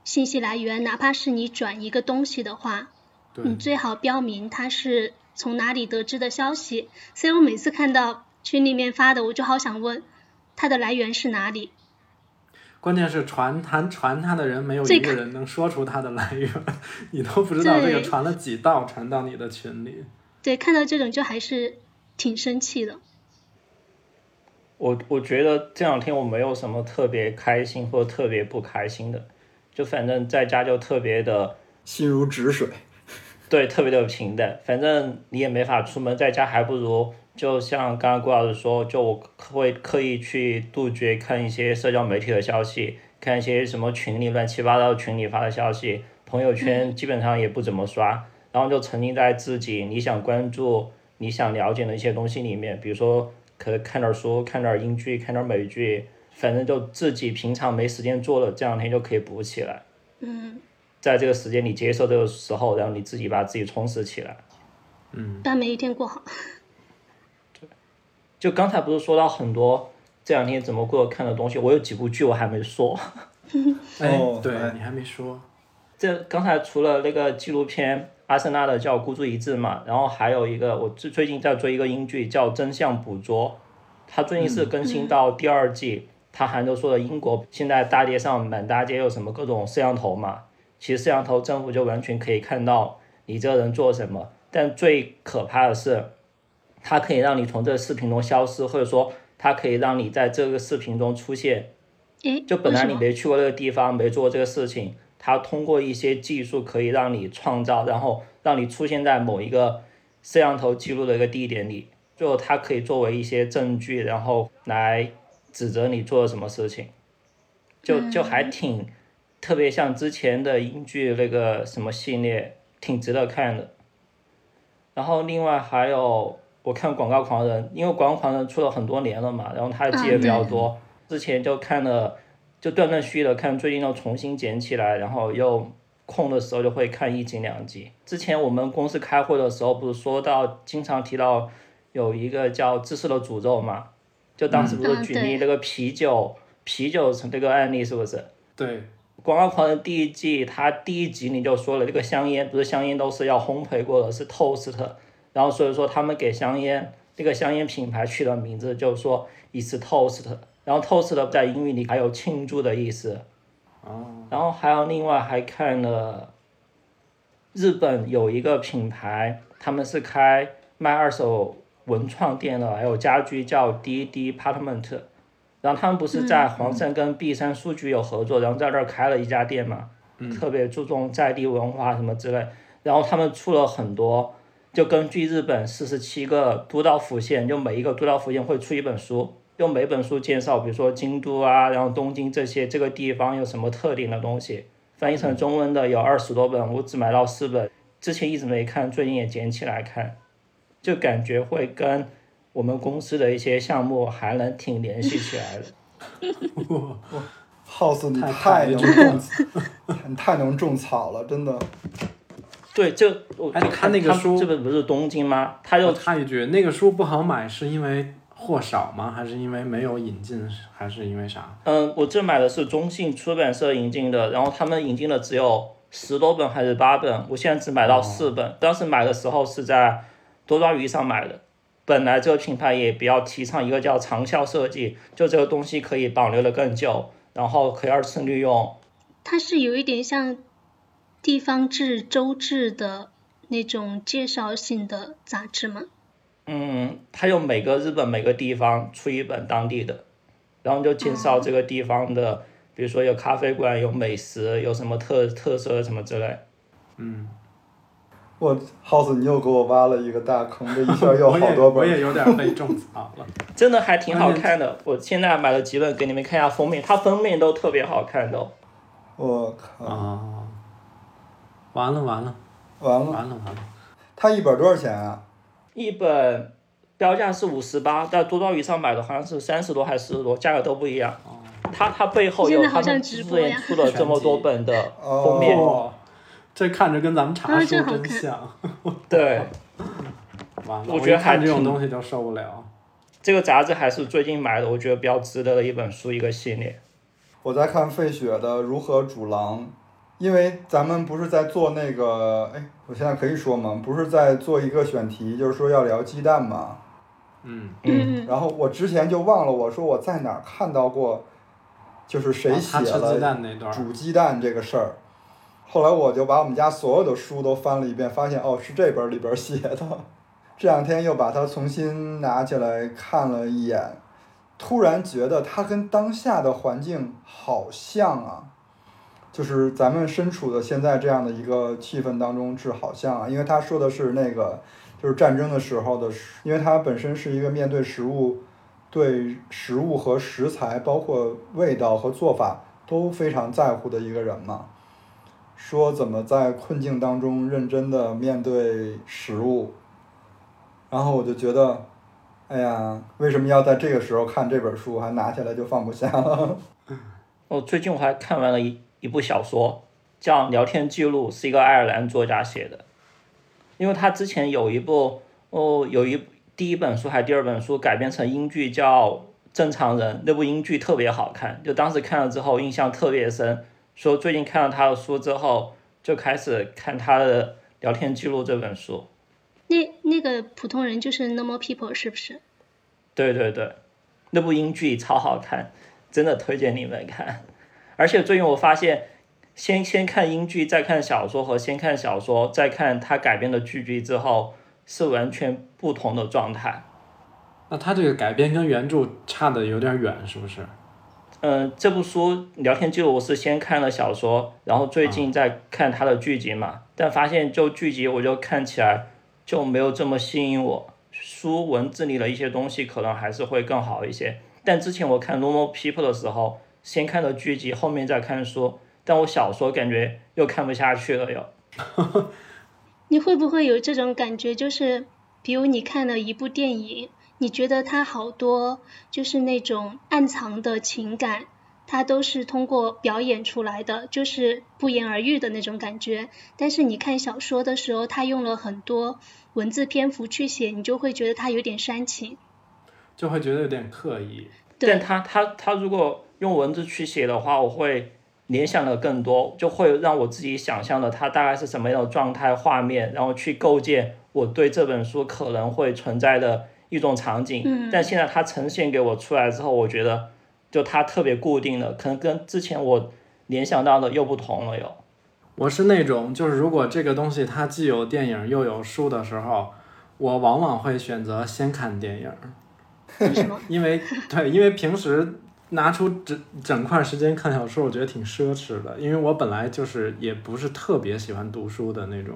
信息来源，哪怕是你转一个东西的话，你最好标明它是从哪里得知的消息。所以我每次看到群里面发的，我就好想问，它的来源是哪里？关键是传他传他的人没有一个人能说出他的来源，你都不知道这个传了几道传到你的群里。对，看到这种就还是挺生气的。我我觉得这两天我没有什么特别开心或特别不开心的。就反正在家就特别的心如止水，对，特别的平淡。反正你也没法出门，在家还不如就像刚刚郭老师说，就我会刻意去杜绝看一些社交媒体的消息，看一些什么群里乱七八糟群里发的消息，朋友圈基本上也不怎么刷，然后就沉浸在自己你想关注、你想了解的一些东西里面，比如说可能看点书、看点英剧、看点美剧。反正就自己平常没时间做的，这两天就可以补起来。嗯，在这个时间你接受这个时候，然后你自己把自己充实起来。嗯，把每一天过好。对，就刚才不是说到很多这两天怎么过看的东西，我有几部剧我还没说。哦，对你还没说。这刚才除了那个纪录片阿森纳的叫《孤注一掷》嘛，然后还有一个我最最近在追一个英剧叫《真相捕捉》。它最近是更新到第二季，它还都说的英国现在大街上满大街有什么各种摄像头嘛，其实摄像头政府就完全可以看到你这个人做什么，但最可怕的是，它可以让你从这个视频中消失，或者说它可以让你在这个视频中出现，就本来你没去过那个地方，没做过这个事情，它通过一些技术可以让你创造，然后让你出现在某一个摄像头记录的一个地点里。就它可以作为一些证据，然后来指责你做了什么事情，就就还挺特别像之前的英剧那个什么系列，挺值得看的。然后另外还有我看《广告狂人》，因为《广告狂人》出了很多年了嘛，然后他的剧也比较多，之前就看了，就断断续续的看，最近又重新捡起来，然后又空的时候就会看一集两集。之前我们公司开会的时候，不是说到经常提到。有一个叫“知识的诅咒”嘛，就当时不是举例那个啤酒，啤酒成这个案例是不是？对。广告狂人第一季，他第一集你就说了，这个香烟不是香烟都是要烘焙过的，是 toast，然后所以说他们给香烟这个香烟品牌取的名字就是说 is toast，然后 toast 在英语里还有庆祝的意思。哦。然后还有另外还看了，日本有一个品牌，他们是开卖二手。文创店的，还有家居叫 D D Apartment，然后他们不是在黄山跟璧山数据有合作，然后在这儿开了一家店嘛，特别注重在地文化什么之类，然后他们出了很多，就根据日本四十七个都道府县，就每一个都道府县会出一本书，用每本书介绍，比如说京都啊，然后东京这些这个地方有什么特定的东西，翻译成中文的有二十多本，我只买到四本，之前一直没看，最近也捡起来看。就感觉会跟我们公司的一些项目还能挺联系起来的。哇，House 你太能种，你太能种草了，真的。对，就我他那个书，这本不是东京吗？他又插一句，那个书不好买，是因为货少吗？还是因为没有引进？还是因为啥？嗯，我这买的是中信出版社引进的，然后他们引进的只有十多本还是八本，我现在只买到四本。当时买的时候是在。多抓鱼上买的，本来这个品牌也比较提倡一个叫长效设计，就这个东西可以保留的更久，然后可以二次利用。它是有一点像地方志、州志的那种介绍性的杂志吗？嗯，他有每个日本每个地方出一本当地的，然后就介绍这个地方的，比如说有咖啡馆、有美食、有什么特特色什么之类。嗯，我 House，你又给我挖了一个大坑，这一下又好多本。我也有点被种草了。真的还挺好看的，我现在买了几本给你们看一下封面，它封面都特别好看的。我靠！啊，完了完了完了完了完了！它一本多少钱啊？一本标价是五十八，在多多鱼上买的好像是三十多还是四十多，价格都不一样。它它背后有他们之前出了这么多本的封面，哦、这看着跟咱们茶书真像。对，完了，我觉得看这种东西就受不了。这个杂志还是最近买的，我觉得比较值得的一本书，一个系列。我在看费雪的《如何煮狼》，因为咱们不是在做那个，哎，我现在可以说吗？不是在做一个选题，就是说要聊鸡蛋嘛。嗯嗯。然后我之前就忘了，我说我在哪儿看到过，就是谁写了煮鸡蛋这个事儿。后来我就把我们家所有的书都翻了一遍，发现哦是这本里边写的。这两天又把它重新拿起来看了一眼。突然觉得它跟当下的环境好像啊，就是咱们身处的现在这样的一个气氛当中是好像啊，因为他说的是那个就是战争的时候的，因为他本身是一个面对食物、对食物和食材，包括味道和做法都非常在乎的一个人嘛，说怎么在困境当中认真的面对食物，然后我就觉得。哎呀，为什么要在这个时候看这本书？还拿起来就放不下了。哦，最近我还看完了一一部小说，叫《聊天记录》，是一个爱尔兰作家写的。因为他之前有一部哦，有一第一本书还第二本书改编成英剧，叫《正常人》，那部英剧特别好看，就当时看了之后印象特别深。说最近看了他的书之后，就开始看他的《聊天记录》这本书。那那个普通人就是 Normal People 是不是？对对对，那部英剧超好看，真的推荐你们看。而且最近我发现，先先看英剧再看小说和先看小说再看他改编的剧集之后，是完全不同的状态。那他这个改编跟原著差的有点远，是不是？嗯，这部书聊天记录我是先看了小说，然后最近在看他的剧集嘛，但发现就剧集我就看起来。就没有这么吸引我，书文字里的一些东西可能还是会更好一些。但之前我看《Normal People》的时候，先看的剧集，后面再看书，但我小说感觉又看不下去了又。你会不会有这种感觉？就是比如你看了一部电影，你觉得它好多就是那种暗藏的情感。它都是通过表演出来的，就是不言而喻的那种感觉。但是你看小说的时候，他用了很多文字篇幅去写，你就会觉得他有点煽情，就会觉得有点刻意。但他他他如果用文字去写的话，我会联想的更多，就会让我自己想象的它大概是什么样的状态、画面，然后去构建我对这本书可能会存在的一种场景。嗯。但现在它呈现给我出来之后，我觉得。就它特别固定的，可能跟之前我联想到的又不同了。又，我是那种，就是如果这个东西它既有电影又有书的时候，我往往会选择先看电影。为什么？因为对，因为平时拿出整整块时间看小说，我觉得挺奢侈的。因为我本来就是也不是特别喜欢读书的那种，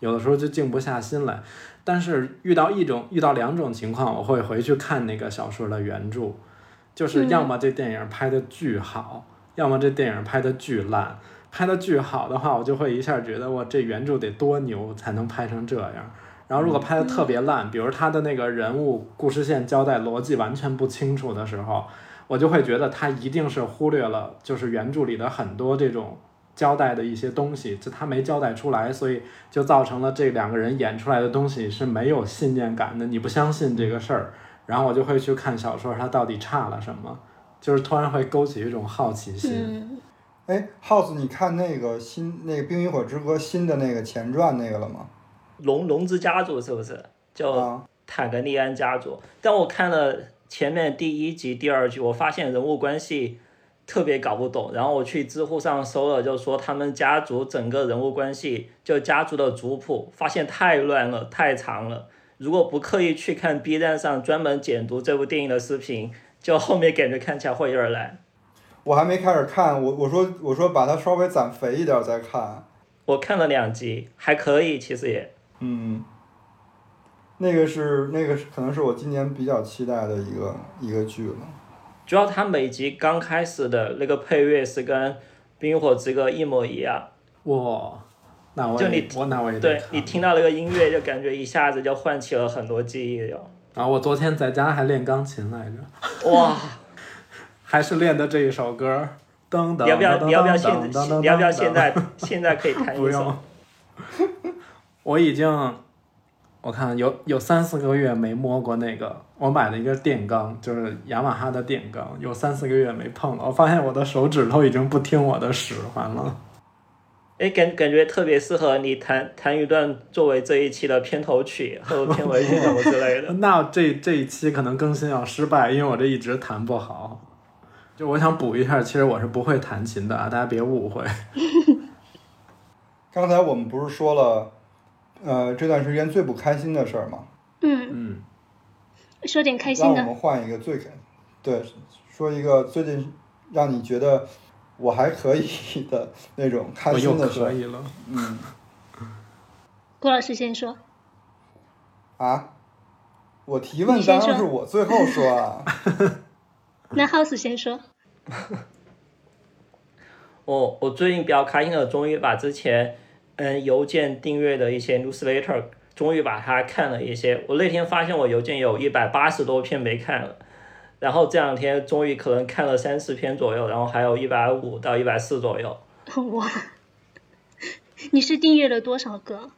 有的时候就静不下心来。但是遇到一种、遇到两种情况，我会回去看那个小说的原著。就是要么这电影拍的巨好，要么这电影拍的巨烂。拍的巨好的话，我就会一下觉得哇，这原著得多牛才能拍成这样。然后如果拍的特别烂，比如他的那个人物故事线交代逻辑完全不清楚的时候，我就会觉得他一定是忽略了就是原著里的很多这种交代的一些东西，就他没交代出来，所以就造成了这两个人演出来的东西是没有信念感的，你不相信这个事儿。然后我就会去看小说，它到底差了什么，就是突然会勾起一种好奇心。哎，House，你看那个新那个《冰与火之歌》新的那个前传那个了吗？龙龙之家族是不是叫坦格利安家族？但我看了前面第一集、第二集，我发现人物关系特别搞不懂。然后我去知乎上搜了，就说他们家族整个人物关系，就家族的族谱，发现太乱了，太长了。如果不刻意去看 B 站上专门解读这部电影的视频，就后面感觉看起来会有点难。我还没开始看，我我说我说把它稍微攒肥一点再看。我看了两集，还可以，其实也。嗯。那个是那个是可能是我今年比较期待的一个一个剧了。主要它每集刚开始的那个配乐是跟《冰火之歌》一模一样。哇，那我就你我那我也对你听到那个音乐，就感觉一下子就唤起了很多记忆哟。啊，我昨天在家还练钢琴来着。哇，还是练的这一首歌。噔噔你要不要？你要不要现？你要不要现在？现在可以弹一首。不用。我已经。我看有有三四个月没摸过那个，我买了一个电钢，就是雅马哈的电钢，有三四个月没碰了。我发现我的手指头已经不听我的使唤了。哎，感感觉特别适合你弹弹一段作为这一期的片头曲或者片尾曲什么之类的。那这这一期可能更新要失败，因为我这一直弹不好。就我想补一下，其实我是不会弹琴的啊，大家别误会。刚才我们不是说了？呃，这段时间最不开心的事儿嘛。嗯嗯，说点开心的。让我们换一个最开，对，说一个最近让你觉得我还可以的那种开心的事可以了。嗯。郭老师先说。啊？我提问当然是我最后说啊。那 House 先说。我我最近比较开心的，终于把之前。嗯，邮件订阅的一些 newsletter，终于把它看了一些。我那天发现我邮件有一百八十多篇没看了，然后这两天终于可能看了三四篇左右，然后还有一百五到一百四左右。哇，你是订阅了多少个？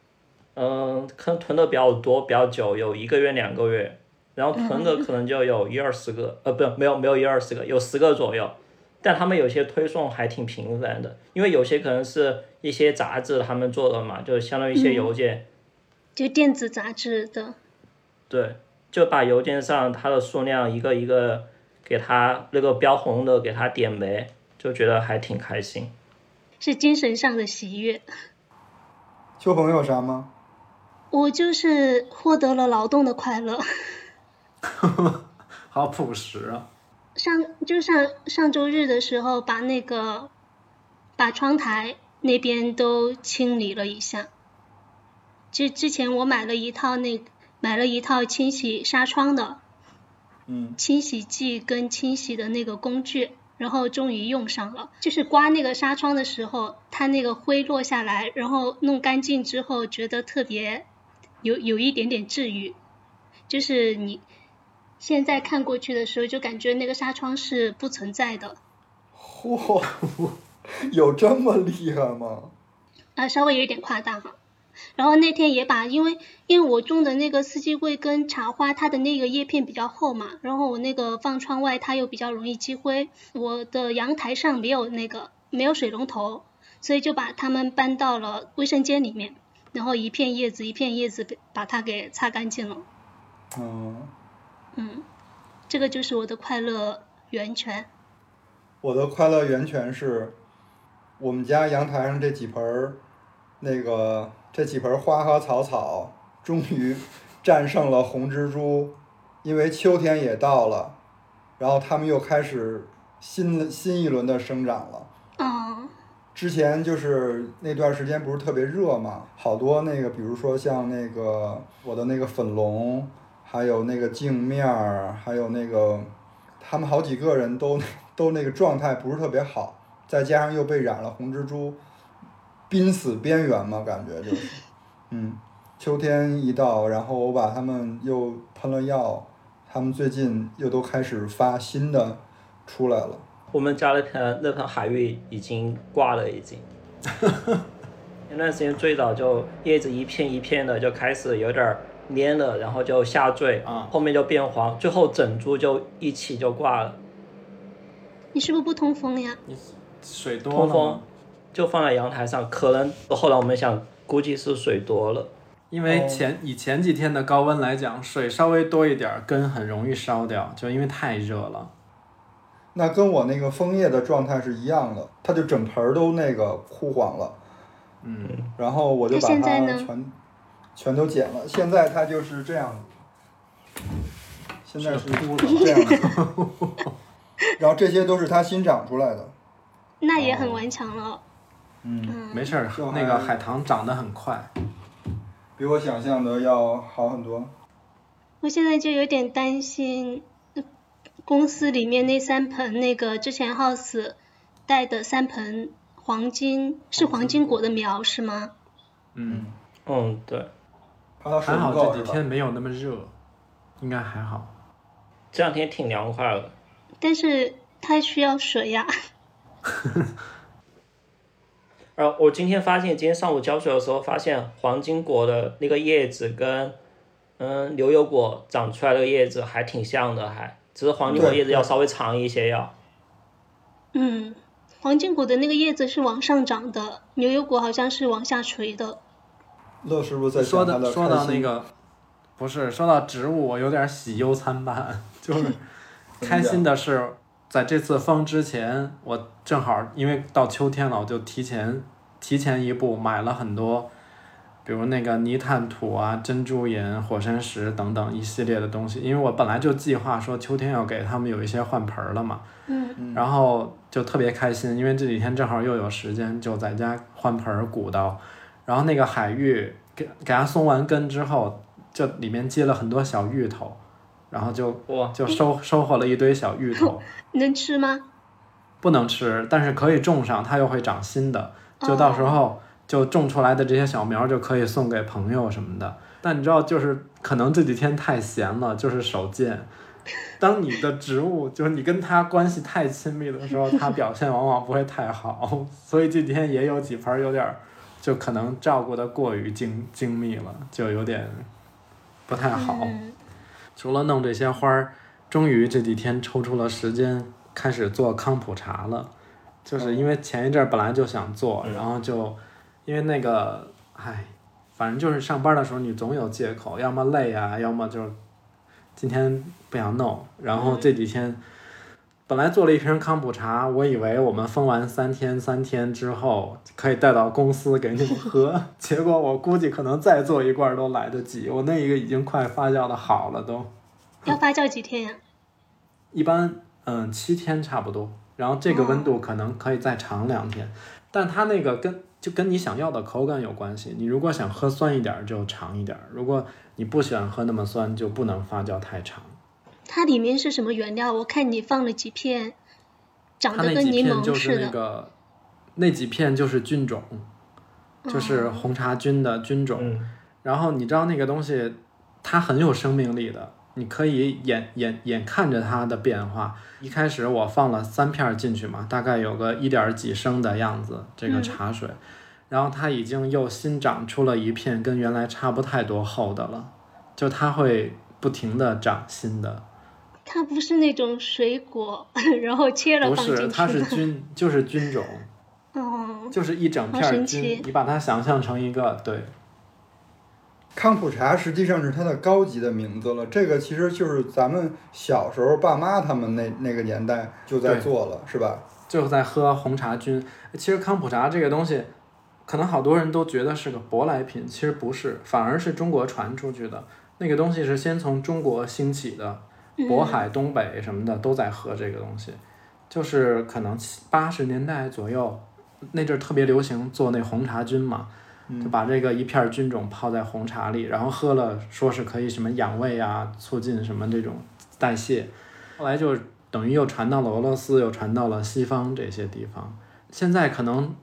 嗯，可能囤的比较多，比较久，有一个月、两个月，然后囤的可能就有一二十个，呃，不，没有没有一二十个，有十个左右。但他们有些推送还挺频繁的，因为有些可能是一些杂志他们做的嘛，就相当于一些邮件，就电子杂志的。对，就把邮件上它的数量一个一个给它那个标红的给它点没，就觉得还挺开心。是精神上的喜悦。秋鹏有啥吗？我就是获得了劳动的快乐。好朴实啊。上就上上周日的时候，把那个把窗台那边都清理了一下。就之前我买了一套那买了一套清洗纱窗的，嗯，清洗剂跟清洗的那个工具，然后终于用上了。就是刮那个纱窗的时候，它那个灰落下来，然后弄干净之后，觉得特别有有一点点治愈，就是你。现在看过去的时候，就感觉那个纱窗是不存在的。嚯，有这么厉害吗？啊，稍微有点夸大哈。然后那天也把，因为因为我种的那个四季桂跟茶花，它的那个叶片比较厚嘛，然后我那个放窗外，它又比较容易积灰。我的阳台上没有那个没有水龙头，所以就把它们搬到了卫生间里面，然后一片叶子一片叶子把它给擦干净了。嗯。嗯，这个就是我的快乐源泉。我的快乐源泉是，我们家阳台上这几盆儿，那个这几盆花花草草，终于战胜了红蜘蛛，因为秋天也到了，然后它们又开始新新一轮的生长了。嗯。之前就是那段时间不是特别热嘛，好多那个，比如说像那个我的那个粉龙。还有那个镜面儿，还有那个，他们好几个人都 都那个状态不是特别好，再加上又被染了红蜘蛛，濒死边缘嘛，感觉就是，嗯，秋天一到，然后我把他们又喷了药，他们最近又都开始发新的出来了。我们家那盆那盆海芋已经挂了，已经。前段时间最早就叶子一片一片的就开始有点儿。蔫了，然后就下坠，后面就变黄，最后整株就一起就挂了。你是不是不通风呀？你水多通风，就放在阳台上，可能后来我们想，估计是水多了。因为前以前几天的高温来讲，水稍微多一点，根很容易烧掉，就因为太热了。那跟我那个枫叶的状态是一样的，它就整盆儿都那个枯黄了。嗯，然后我就把它它现在呢全全都剪了。现在它就是这样子，现在是这样子。然后这些都是它新长出来的。那也很顽强了。嗯，嗯，没事儿就，那个海棠长得很快。比我想象的要好很多。我现在就有点担心，呃公司里面那三盆那个之前 House 带的三盆黄金是黄金果的苗是吗？嗯，嗯，对，怕它水还好够这几天？没有那么热，应该还好。这两天挺凉快的。但是它需要水呀。呃，我今天发现，今天上午浇水的时候，发现黄金果的那个叶子跟嗯牛油果长出来的叶子还挺像的，还只是黄金果叶子要稍微长一些要。嗯，黄金果的那个叶子是往上长的，牛油果好像是往下垂的。乐师傅在说的到说到那个，不是说到植物，我有点喜忧参半。就是开心的是，在这次封之前，我正好因为到秋天了，我就提前提前一步买了很多，比如那个泥炭土啊、珍珠岩、火山石等等一系列的东西。因为我本来就计划说秋天要给他们有一些换盆儿了嘛，嗯，然后就特别开心，因为这几天正好又有时间，就在家换盆儿鼓捣。然后那个海芋给给它松完根之后，就里面结了很多小芋头，然后就，就收收获了一堆小芋头，能吃吗？不能吃，但是可以种上，它又会长新的，就到时候就种出来的这些小苗就可以送给朋友什么的。但你知道，就是可能这几天太闲了，就是手贱。当你的植物就是你跟它关系太亲密的时候，它表现往往不会太好，所以这几天也有几盆儿有点儿，就可能照顾的过于精精密了，就有点不太好。嗯，除了弄这些花儿，终于这几天抽出了时间开始做康普茶了。就是因为前一阵儿本来就想做，嗯然后就因为那个，唉，反正就是上班的时候你总有借口，要么累啊，要么就是今天不想弄。然后这几天本来做了一瓶康普茶，我以为我们封完三天三天之后可以带到公司给你们喝，结果我估计可能再做一罐儿都来得及。我那一个已经快发酵的好了都。要发酵几天呀？一般嗯七天差不多，然后这个温度可能可以再长两天，但它那个跟就跟你想要的口感有关系。你如果想喝酸一点儿就长一点儿，如果你不喜欢喝那么酸，就不能发酵太长。它里面是什么原料？我看你放了几片，长它得跟柠檬似的。是那个那几片就是菌种，就是哦红茶菌的菌种。嗯，然后你知道那个东西，它很有生命力的，你可以眼眼眼看着它的变化。一开始我放了三片儿进去嘛，大概有个一点儿几升的样子，这个嗯茶水，然后它已经又新长出了一片跟原来差不太多厚的了，就它会不停的长新的，它不是那种水果，然后切了不是，放进它是。菌，就是菌种，哦，就是一整片儿菌，你把它想象成一个对。康普茶实际上是它的高级的名字了，这个其实就是咱们小时候爸妈他们那那个年代就在做了，是吧？就在喝红茶菌。其实康普茶这个东西，可能好多人都觉得是个舶来品，其实不是，反而是中国传出去的。那个东西是先从中国兴起的，渤海、东北什么的都在喝这个东西。就是可能七八十年代左右，那阵儿特别流行做那红茶菌嘛，就把这个一片儿菌种泡在红茶里，然后喝了，说是可以什么养胃啊，促进什么这种代谢。后来就等于又传到了俄罗斯，又传到了西方这些地方。现在可能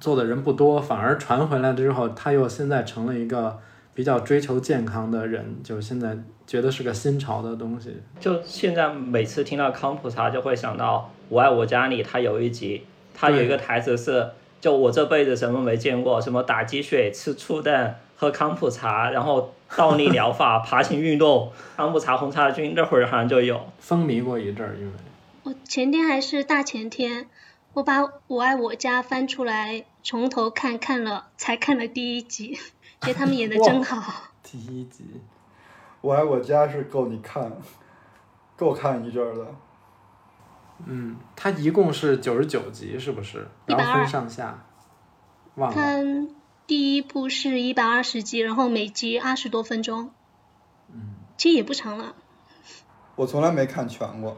做的人不多，反而传回来之后，他又现在成了一个比较追求健康的人，就现在觉得是个新潮的东西。就现在每次听到康普茶，就会想到《我爱我家》里，它有一集，它有一个台词是：就我这辈子什么没见过，什么打鸡血、吃醋蛋、喝康普茶，然后倒立疗法、爬行运动、康普茶、红茶菌，那会儿好像就有。风靡过一阵儿，因为我前天还是大前天，我把《我爱我家》翻出来从头看，看了才看了第一集，觉得他们演的真好。第一集我爱我家是够你看，够看一阵儿的。嗯，它一共是九十九集，是不是？然后分上下，忘了。它第一部是一百二十集，然后每集二十多分钟。嗯，其实也不长了。我从来没看全过。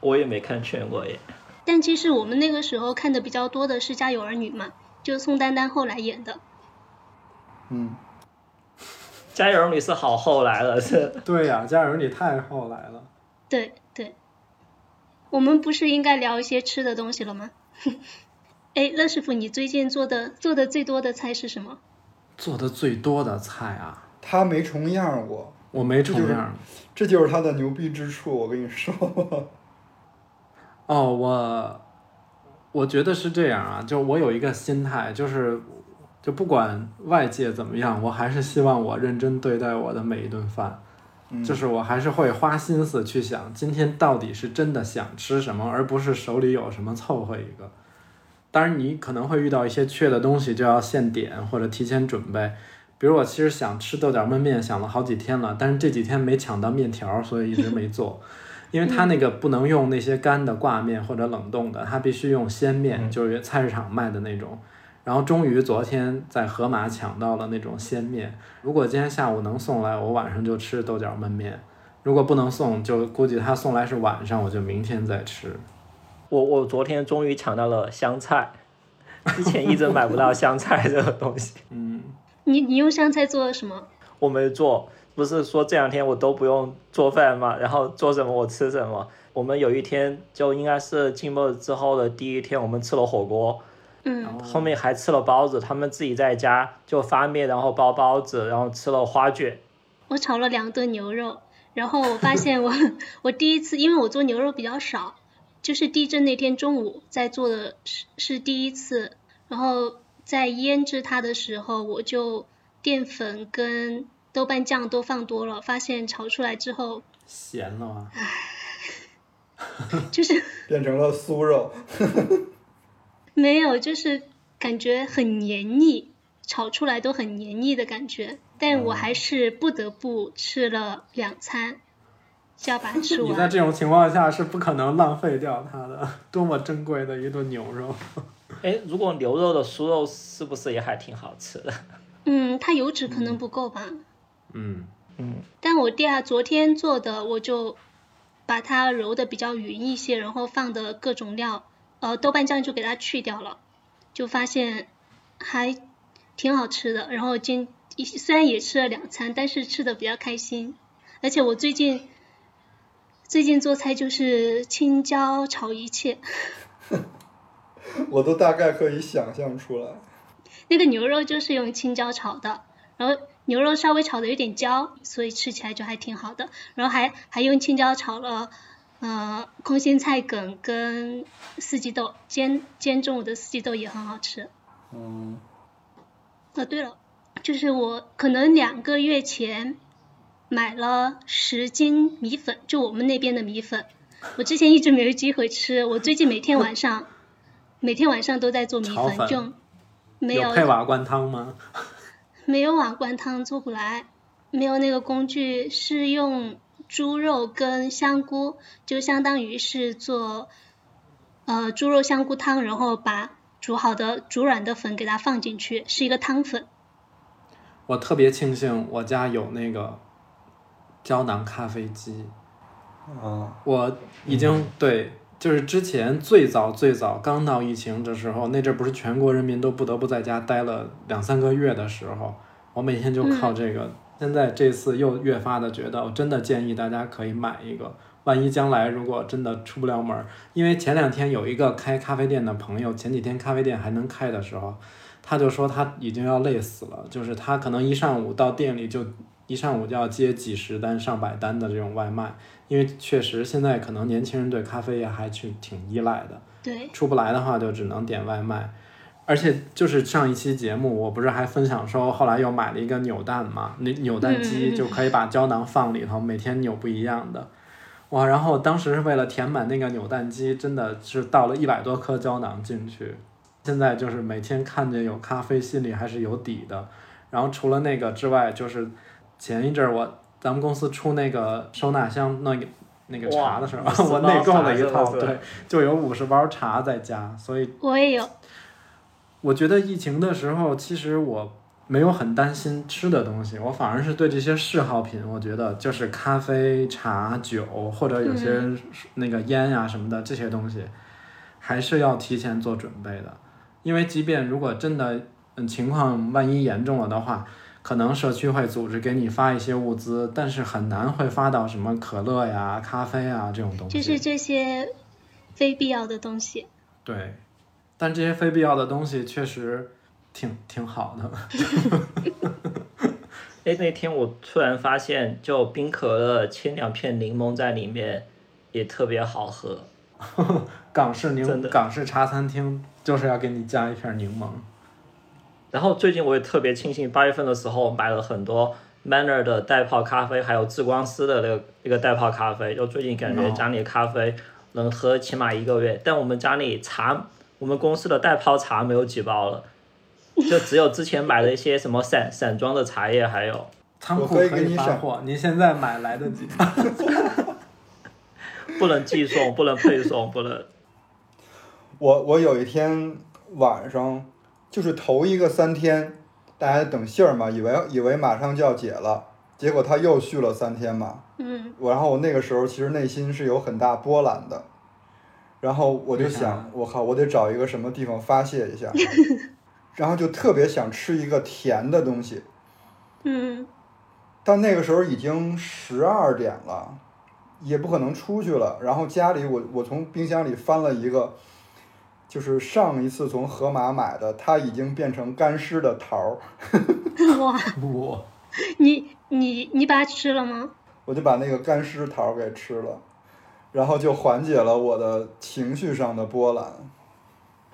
我也没看全过耶。但其实我们那个时候看的比较多的是《家有儿女》嘛，就宋丹丹后来演的。嗯。家有儿女是好后来了，是。对呀，家有儿女太后来了。对对。我们不是应该聊一些吃的东西了吗？哎，乐师傅，你最近做的做的最多的菜是什么？做的最多的菜啊？他没重样过。我没重样。这就是他的牛逼之处，我跟你说。哦，我我觉得是这样啊，就我有一个心态，就是就不管外界怎么样，我还是希望我认真对待我的每一顿饭。就是我还是会花心思去想，今天到底是真的想吃什么，而不是手里有什么凑合一个。当然，你可能会遇到一些缺的东西，就要现点或者提前准备。比如我其实想吃豆角焖面，想了好几天了，但是这几天没抢到面条，所以一直没做。因为它那个不能用那些干的挂面或者冷冻的，它必须用鲜面，就是菜市场卖的那种。然后终于昨天在盒马抢到了那种鲜面。如果今天下午能送来，我晚上就吃豆角焖面；如果不能送，就估计他送来是晚上，我就明天再吃。我我昨天终于抢到了香菜，之前一直买不到香菜这个东西。嗯，你你用香菜做了什么？我没做，不是说这两天我都不用做饭吗，然后做什么我吃什么。我们有一天就应该是静默之后的第一天，我们吃了火锅。嗯，后面还吃了包子，他们自己在家就发面，然后包包子，然后吃了花卷。我炒了两顿牛肉，然后我发现我 我第一次，因为我做牛肉比较少，就是地震那天中午在做的是是第一次，然后在腌制它的时候，我就淀粉跟豆瓣酱都放多了，发现炒出来之后咸了吗？就是变成了酥肉。没有，就是感觉很黏腻，炒出来都很黏腻的感觉。但我还是不得不吃了两餐，就要把它吃完。你在这种情况下是不可能浪费掉它的，多么珍贵的一顿牛肉。哎，如果牛肉的酥肉是不是也还挺好吃的？嗯，它油脂可能不够吧。嗯嗯。但我第二昨天做的，我就把它揉的比较匀一些，然后放的各种料。呃，豆瓣酱就给它去掉了，就发现还挺好吃的。然后今虽然也吃了两餐，但是吃的比较开心。而且我最近最近做菜就是青椒炒一切。我都大概可以想象出来。那个牛肉就是用青椒炒的，然后牛肉稍微炒的有点焦，所以吃起来就还挺好的。然后还还用青椒炒了。呃，空心菜梗跟四季豆煎煎中午的四季豆也很好吃。嗯。哦，对了，就是我可能两个月前买了十斤米粉，就我们那边的米粉。我之前一直没有机会吃，我最近每天晚上 每天晚上都在做米粉，就没有。有配瓦罐汤吗？没有瓦罐汤做不来，没有那个工具，是用。猪肉跟香菇就相当于是做呃猪肉香菇汤，然后把煮好的煮软的粉给它放进去，是一个汤粉。我特别庆幸我家有那个胶囊咖啡机。啊。我已经对，就是之前最早最早刚到疫情的时候，那阵不是全国人民都不得不在家待了两三个月的时候，我每天就靠这个。现在这次又越发的觉得，我真的建议大家可以买一个，万一将来如果真的出不了门儿，因为前两天有一个开咖啡店的朋友，前几天咖啡店还能开的时候，他就说他已经要累死了，就是他可能一上午到店里就一上午就要接几十单、上百单的这种外卖，因为确实现在可能年轻人对咖啡也还是挺依赖的，对，出不来的话就只能点外卖。而且就是上一期节目，我不是还分享说，后来又买了一个扭蛋嘛，那扭蛋机就可以把胶囊放里头，每天扭不一样的，哇！然后当时是为了填满那个扭蛋机，真的是倒了一百多颗胶囊进去。现在就是每天看见有咖啡，心里还是有底的。然后除了那个之外，就是前一阵儿我咱们公司出那个收纳箱，那个那个茶的时候，我内购了一套，对，就有五十包茶在家，所以我也有，我觉得疫情的时候，其实我没有很担心吃的东西，我反而是对这些嗜好品，我觉得就是咖啡、茶、酒或者有些那个烟呀、什么的这些东西，还是要提前做准备的，因为即便如果真的嗯情况万一严重了的话。可能社区会组织给你发一些物资，但是很难会发到什么可乐呀、咖啡啊这种东西。就是这些非必要的东西。对，但这些非必要的东西确实挺挺好的。哎，那天我突然发现，就冰可乐切两片柠檬在里面，也特别好喝。港式柠港式茶餐厅就是要给你加一片柠檬。然后最近我也特别庆幸，八月份的时候买了很多 Manner 的袋泡咖啡，还有智光丝的那个那个袋泡咖啡。就最近感觉哦家里咖啡能喝起码一个月，但我们家里茶，我们公司的袋泡茶没有几包了，就只有之前买的一些什么散散装的茶叶，还有 仓库我可以给你发货，您现在买来得及。不能寄送，不能配送，不能。我我有一天晚上，就是头一个三天，大家等信儿嘛，以为以为马上就要解了，结果他又续了三天嘛。嗯，我然后我那个时候其实内心是有很大波澜的，然后我就想，我靠，我得找一个什么地方发泄一下，然后就特别想吃一个甜的东西，嗯，但那个时候已经十二点了，也不可能出去了。然后家里我我从冰箱里翻了一个，就是上一次从盒马买的，它已经变成干尸的桃儿，哇，我你你你把它吃了吗？我就把那个干尸桃儿给吃了，然后就缓解了我的情绪上的波澜。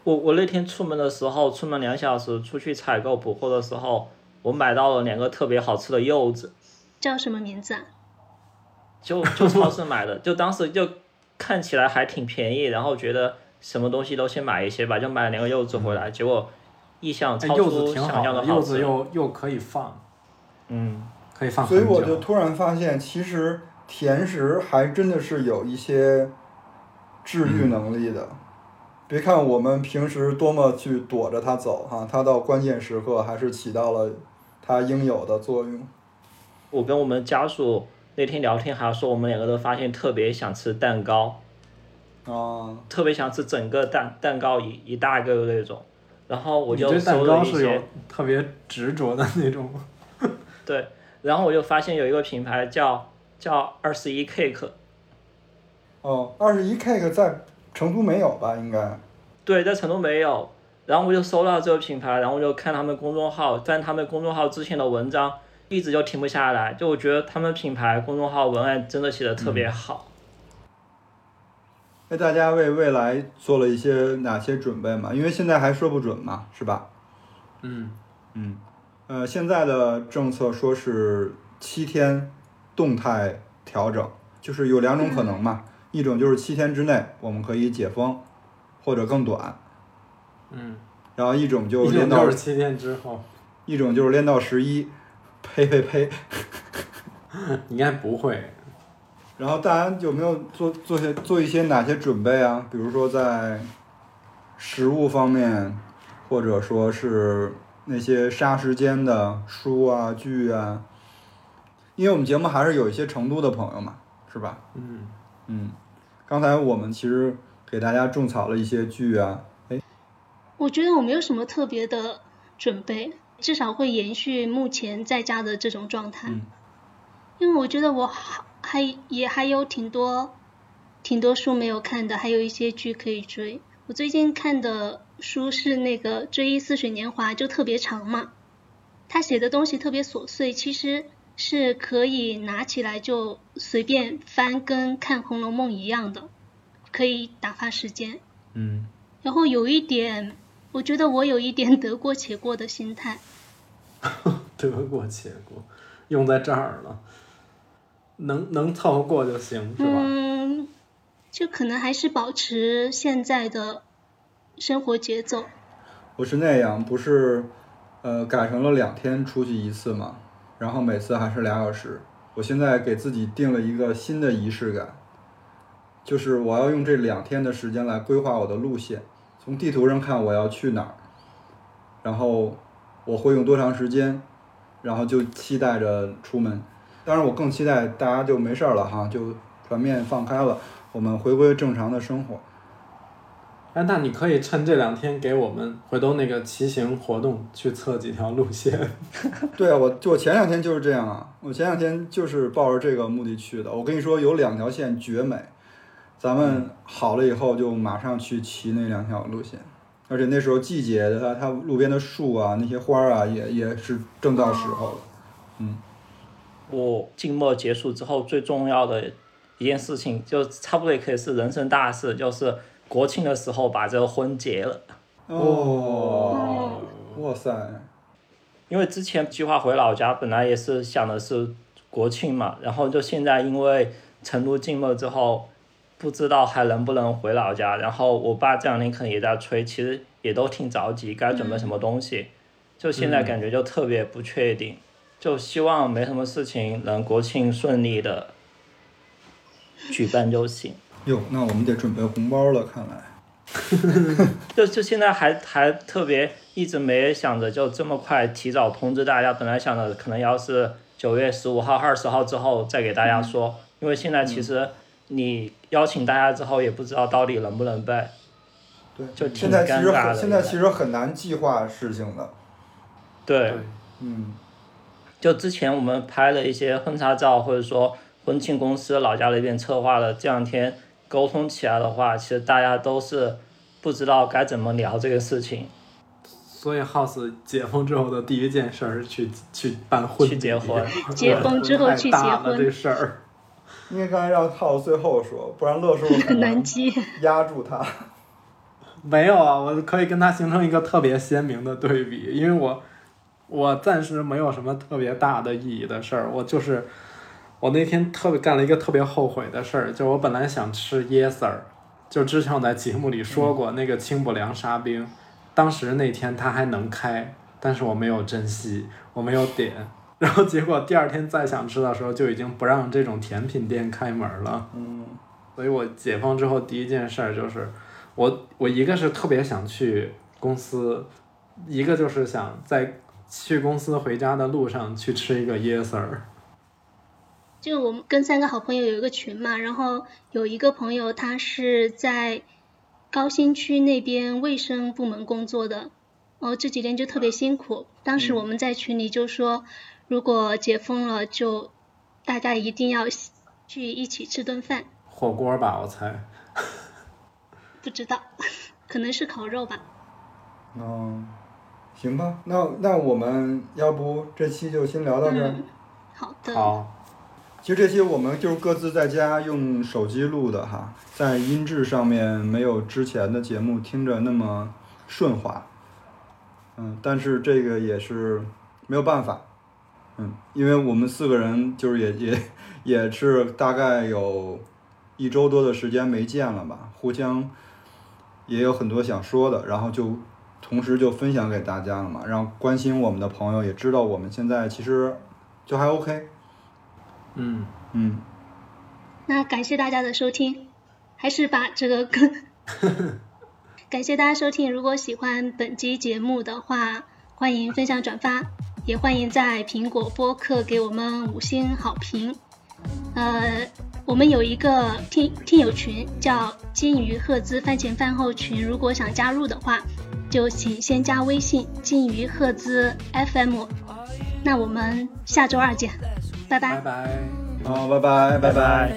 我我那天出门的时候，出门两小时出去采购补货的时候，我买到了两个特别好吃的柚子，叫什么名字啊？就就超市买的，就当时就看起来还挺便宜，然后觉得什么东西都先买一些吧，就买了两个柚子回来，结果意向哎，超柚子挺出想象好的，柚。子又又可以放，嗯，可以放所以。我就突然发现，其实甜食还真的是有一些治愈能力的。别看我们平时多么去躲着它走哈，它到关键时刻还是起到了它应有的作用。我跟我们家属那天聊天，还说我们两个都发现特别想吃蛋糕，啊，特别想吃整个蛋蛋糕一一大个的那种。然后我就你对蛋搜了一糕是有些，特别执着的那种。对，然后我就发现有一个品牌叫叫二十一 cake，哦，二十一 cake 在成都没有吧？应该。对，在成都没有。然后我就搜到这个品牌，然后我就看他们公众号，翻他们公众号之前的文章，一直就停不下来。就我觉得他们品牌公众号文案真的写的特别好。那大家为未来做了一些哪些准备嘛？因为现在还说不准嘛，是吧？嗯，嗯，呃，现在的政策说是七天动态调整，就是有两种可能嘛，一种就是七天之内我们可以解封，或者更短，嗯，然后一种就一练到七天之后，一种就是练到十一，呸呸呸。应该不会。然后大家有没有做做些做一些哪些准备啊？比如说在食物方面，或者说是那些杀时间的书啊、剧啊。因为我们节目还是有一些成都的朋友嘛，是吧？嗯，嗯，刚才我们其实给大家种草了一些剧啊，哎，我觉得我没有什么特别的准备，至少会延续目前在家的这种状态。嗯因为我觉得我还还也还有挺多挺多书没有看的，还有一些剧可以追。我最近看的书是那个《追忆似水年华》，就特别长嘛，他写的东西特别琐碎，其实是可以拿起来就随便翻，跟看《红楼梦》一样的，可以打发时间。嗯，然后有一点，我觉得我有一点得过且过的心态。得过且过，用在这儿了，能能凑合过就行，是吧？嗯，就可能还是保持现在的生活节奏。我是那样，不是，呃，改成了两天出去一次嘛，然后每次还是俩小时。我现在给自己定了一个新的仪式感，就是我要用这两天的时间来规划我的路线，从地图上看我要去哪儿，然后我会用多长时间，然后就期待着出门。当然，我更期待大家就没事儿了哈，就全面放开了，我们回归正常的生活。哎，那你可以趁这两天给我们回头那个骑行活动去测几条路线。对啊，我就我前两天就是这样啊，我前两天就是抱着这个目的去的。我跟你说，有两条线绝美，咱们好了以后就马上去骑那两条路线，而且那时候季节的它它路边的树啊，那些花儿啊，也也是正到时候了。嗯，我静默结束之后最重要的一件事情，就差不多也可以是人生大事，就是。国庆的时候把这个婚结了，哦，哇塞！因为之前计划回老家，本来也是想的是国庆嘛，然后就现在因为成都静默之后，不知道还能不能回老家。然后我爸这两天可能也在催，其实也都挺着急，该准备什么东西，就现在感觉就特别不确定，就希望没什么事情，能国庆顺利的举办就行。哟，那我们得准备红包了，看来。就就现在还还特别一直没想着就这么快提早通知大家，本来想着可能要是九月十五号、二十号之后再给大家说，因为现在其实你邀请大家之后也不知道到底能不能背。对，就现在其实很现在其实很难计划事情的。对，嗯。就之前我们拍了一些婚纱照，或者说婚庆公司老家那边策划的，这两天。沟通起来的话，其实大家都是不知道该怎么聊这个事情。所以，House 解封之后的第一件事儿去去办婚去结婚。解封之后去结婚这事儿，应该刚才让 House 最后说，不然乐叔很 难接，压住他。没有啊，我可以跟他形成一个特别鲜明的对比，因为我我暂时没有什么特别大的意义的事儿，我就是。我那天特别干了一个特别后悔的事儿，就我本来想吃椰丝儿，就之前我在节目里说过那个清补凉沙冰，当时那天它还能开，但是我没有珍惜，我没有点，然后结果第二天再想吃的时候就已经不让这种甜品店开门了。嗯，所以我解封之后第一件事儿就是，我我一个是特别想去公司，一个就是想在去公司回家的路上去吃一个椰丝儿。就我们跟三个好朋友有一个群嘛，然后有一个朋友他是在高新区那边卫生部门工作的，哦这几天就特别辛苦。当时我们在群里就说，如果解封了，就大家一定要去一起吃顿饭。火锅吧，我猜。不知道，可能是烤肉吧。嗯，行吧，那那我们要不这期就先聊到这儿。好的。好。其实这些我们就是各自在家用手机录的哈，在音质上面没有之前的节目听着那么顺滑，嗯，但是这个也是没有办法，嗯，因为我们四个人就是也也也是大概有一周多的时间没见了吧，互相也有很多想说的，然后就同时就分享给大家了嘛，让关心我们的朋友也知道我们现在其实就还 OK。嗯嗯，那感谢大家的收听，还是把这个歌，感谢大家收听。如果喜欢本期节目的话，欢迎分享转发，也欢迎在苹果播客给我们五星好评。呃，我们有一个听听友群，叫金鱼赫兹饭前饭后群，如果想加入的话，就请先加微信金鱼赫兹 FM。那我们下周二见。拜拜，好，拜拜，拜拜。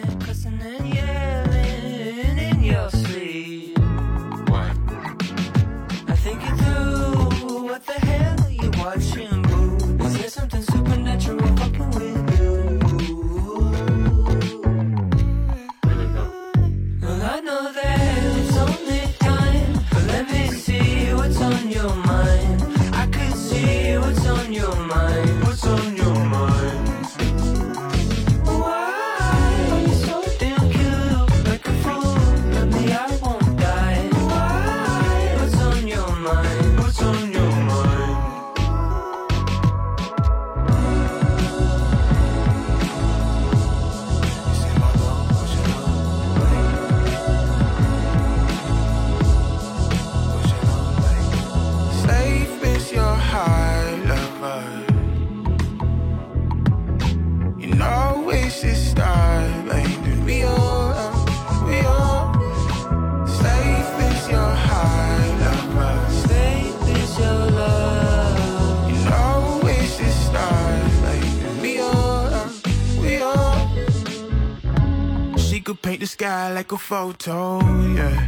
Sky like a photo, yeah.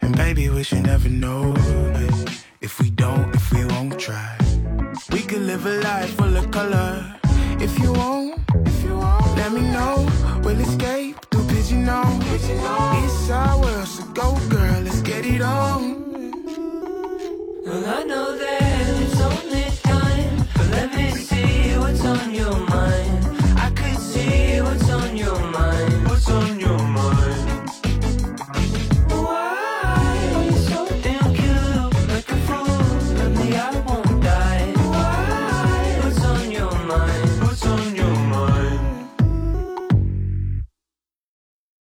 And baby, we should never know. But if we don't, if we won't try, we could live a life full of color. If you won't, if you won't, let me know. We'll escape through pigeon nose. It's our world, so go, girl, let's get it on. Well, I know that it's only time, but let me see what's on your mind.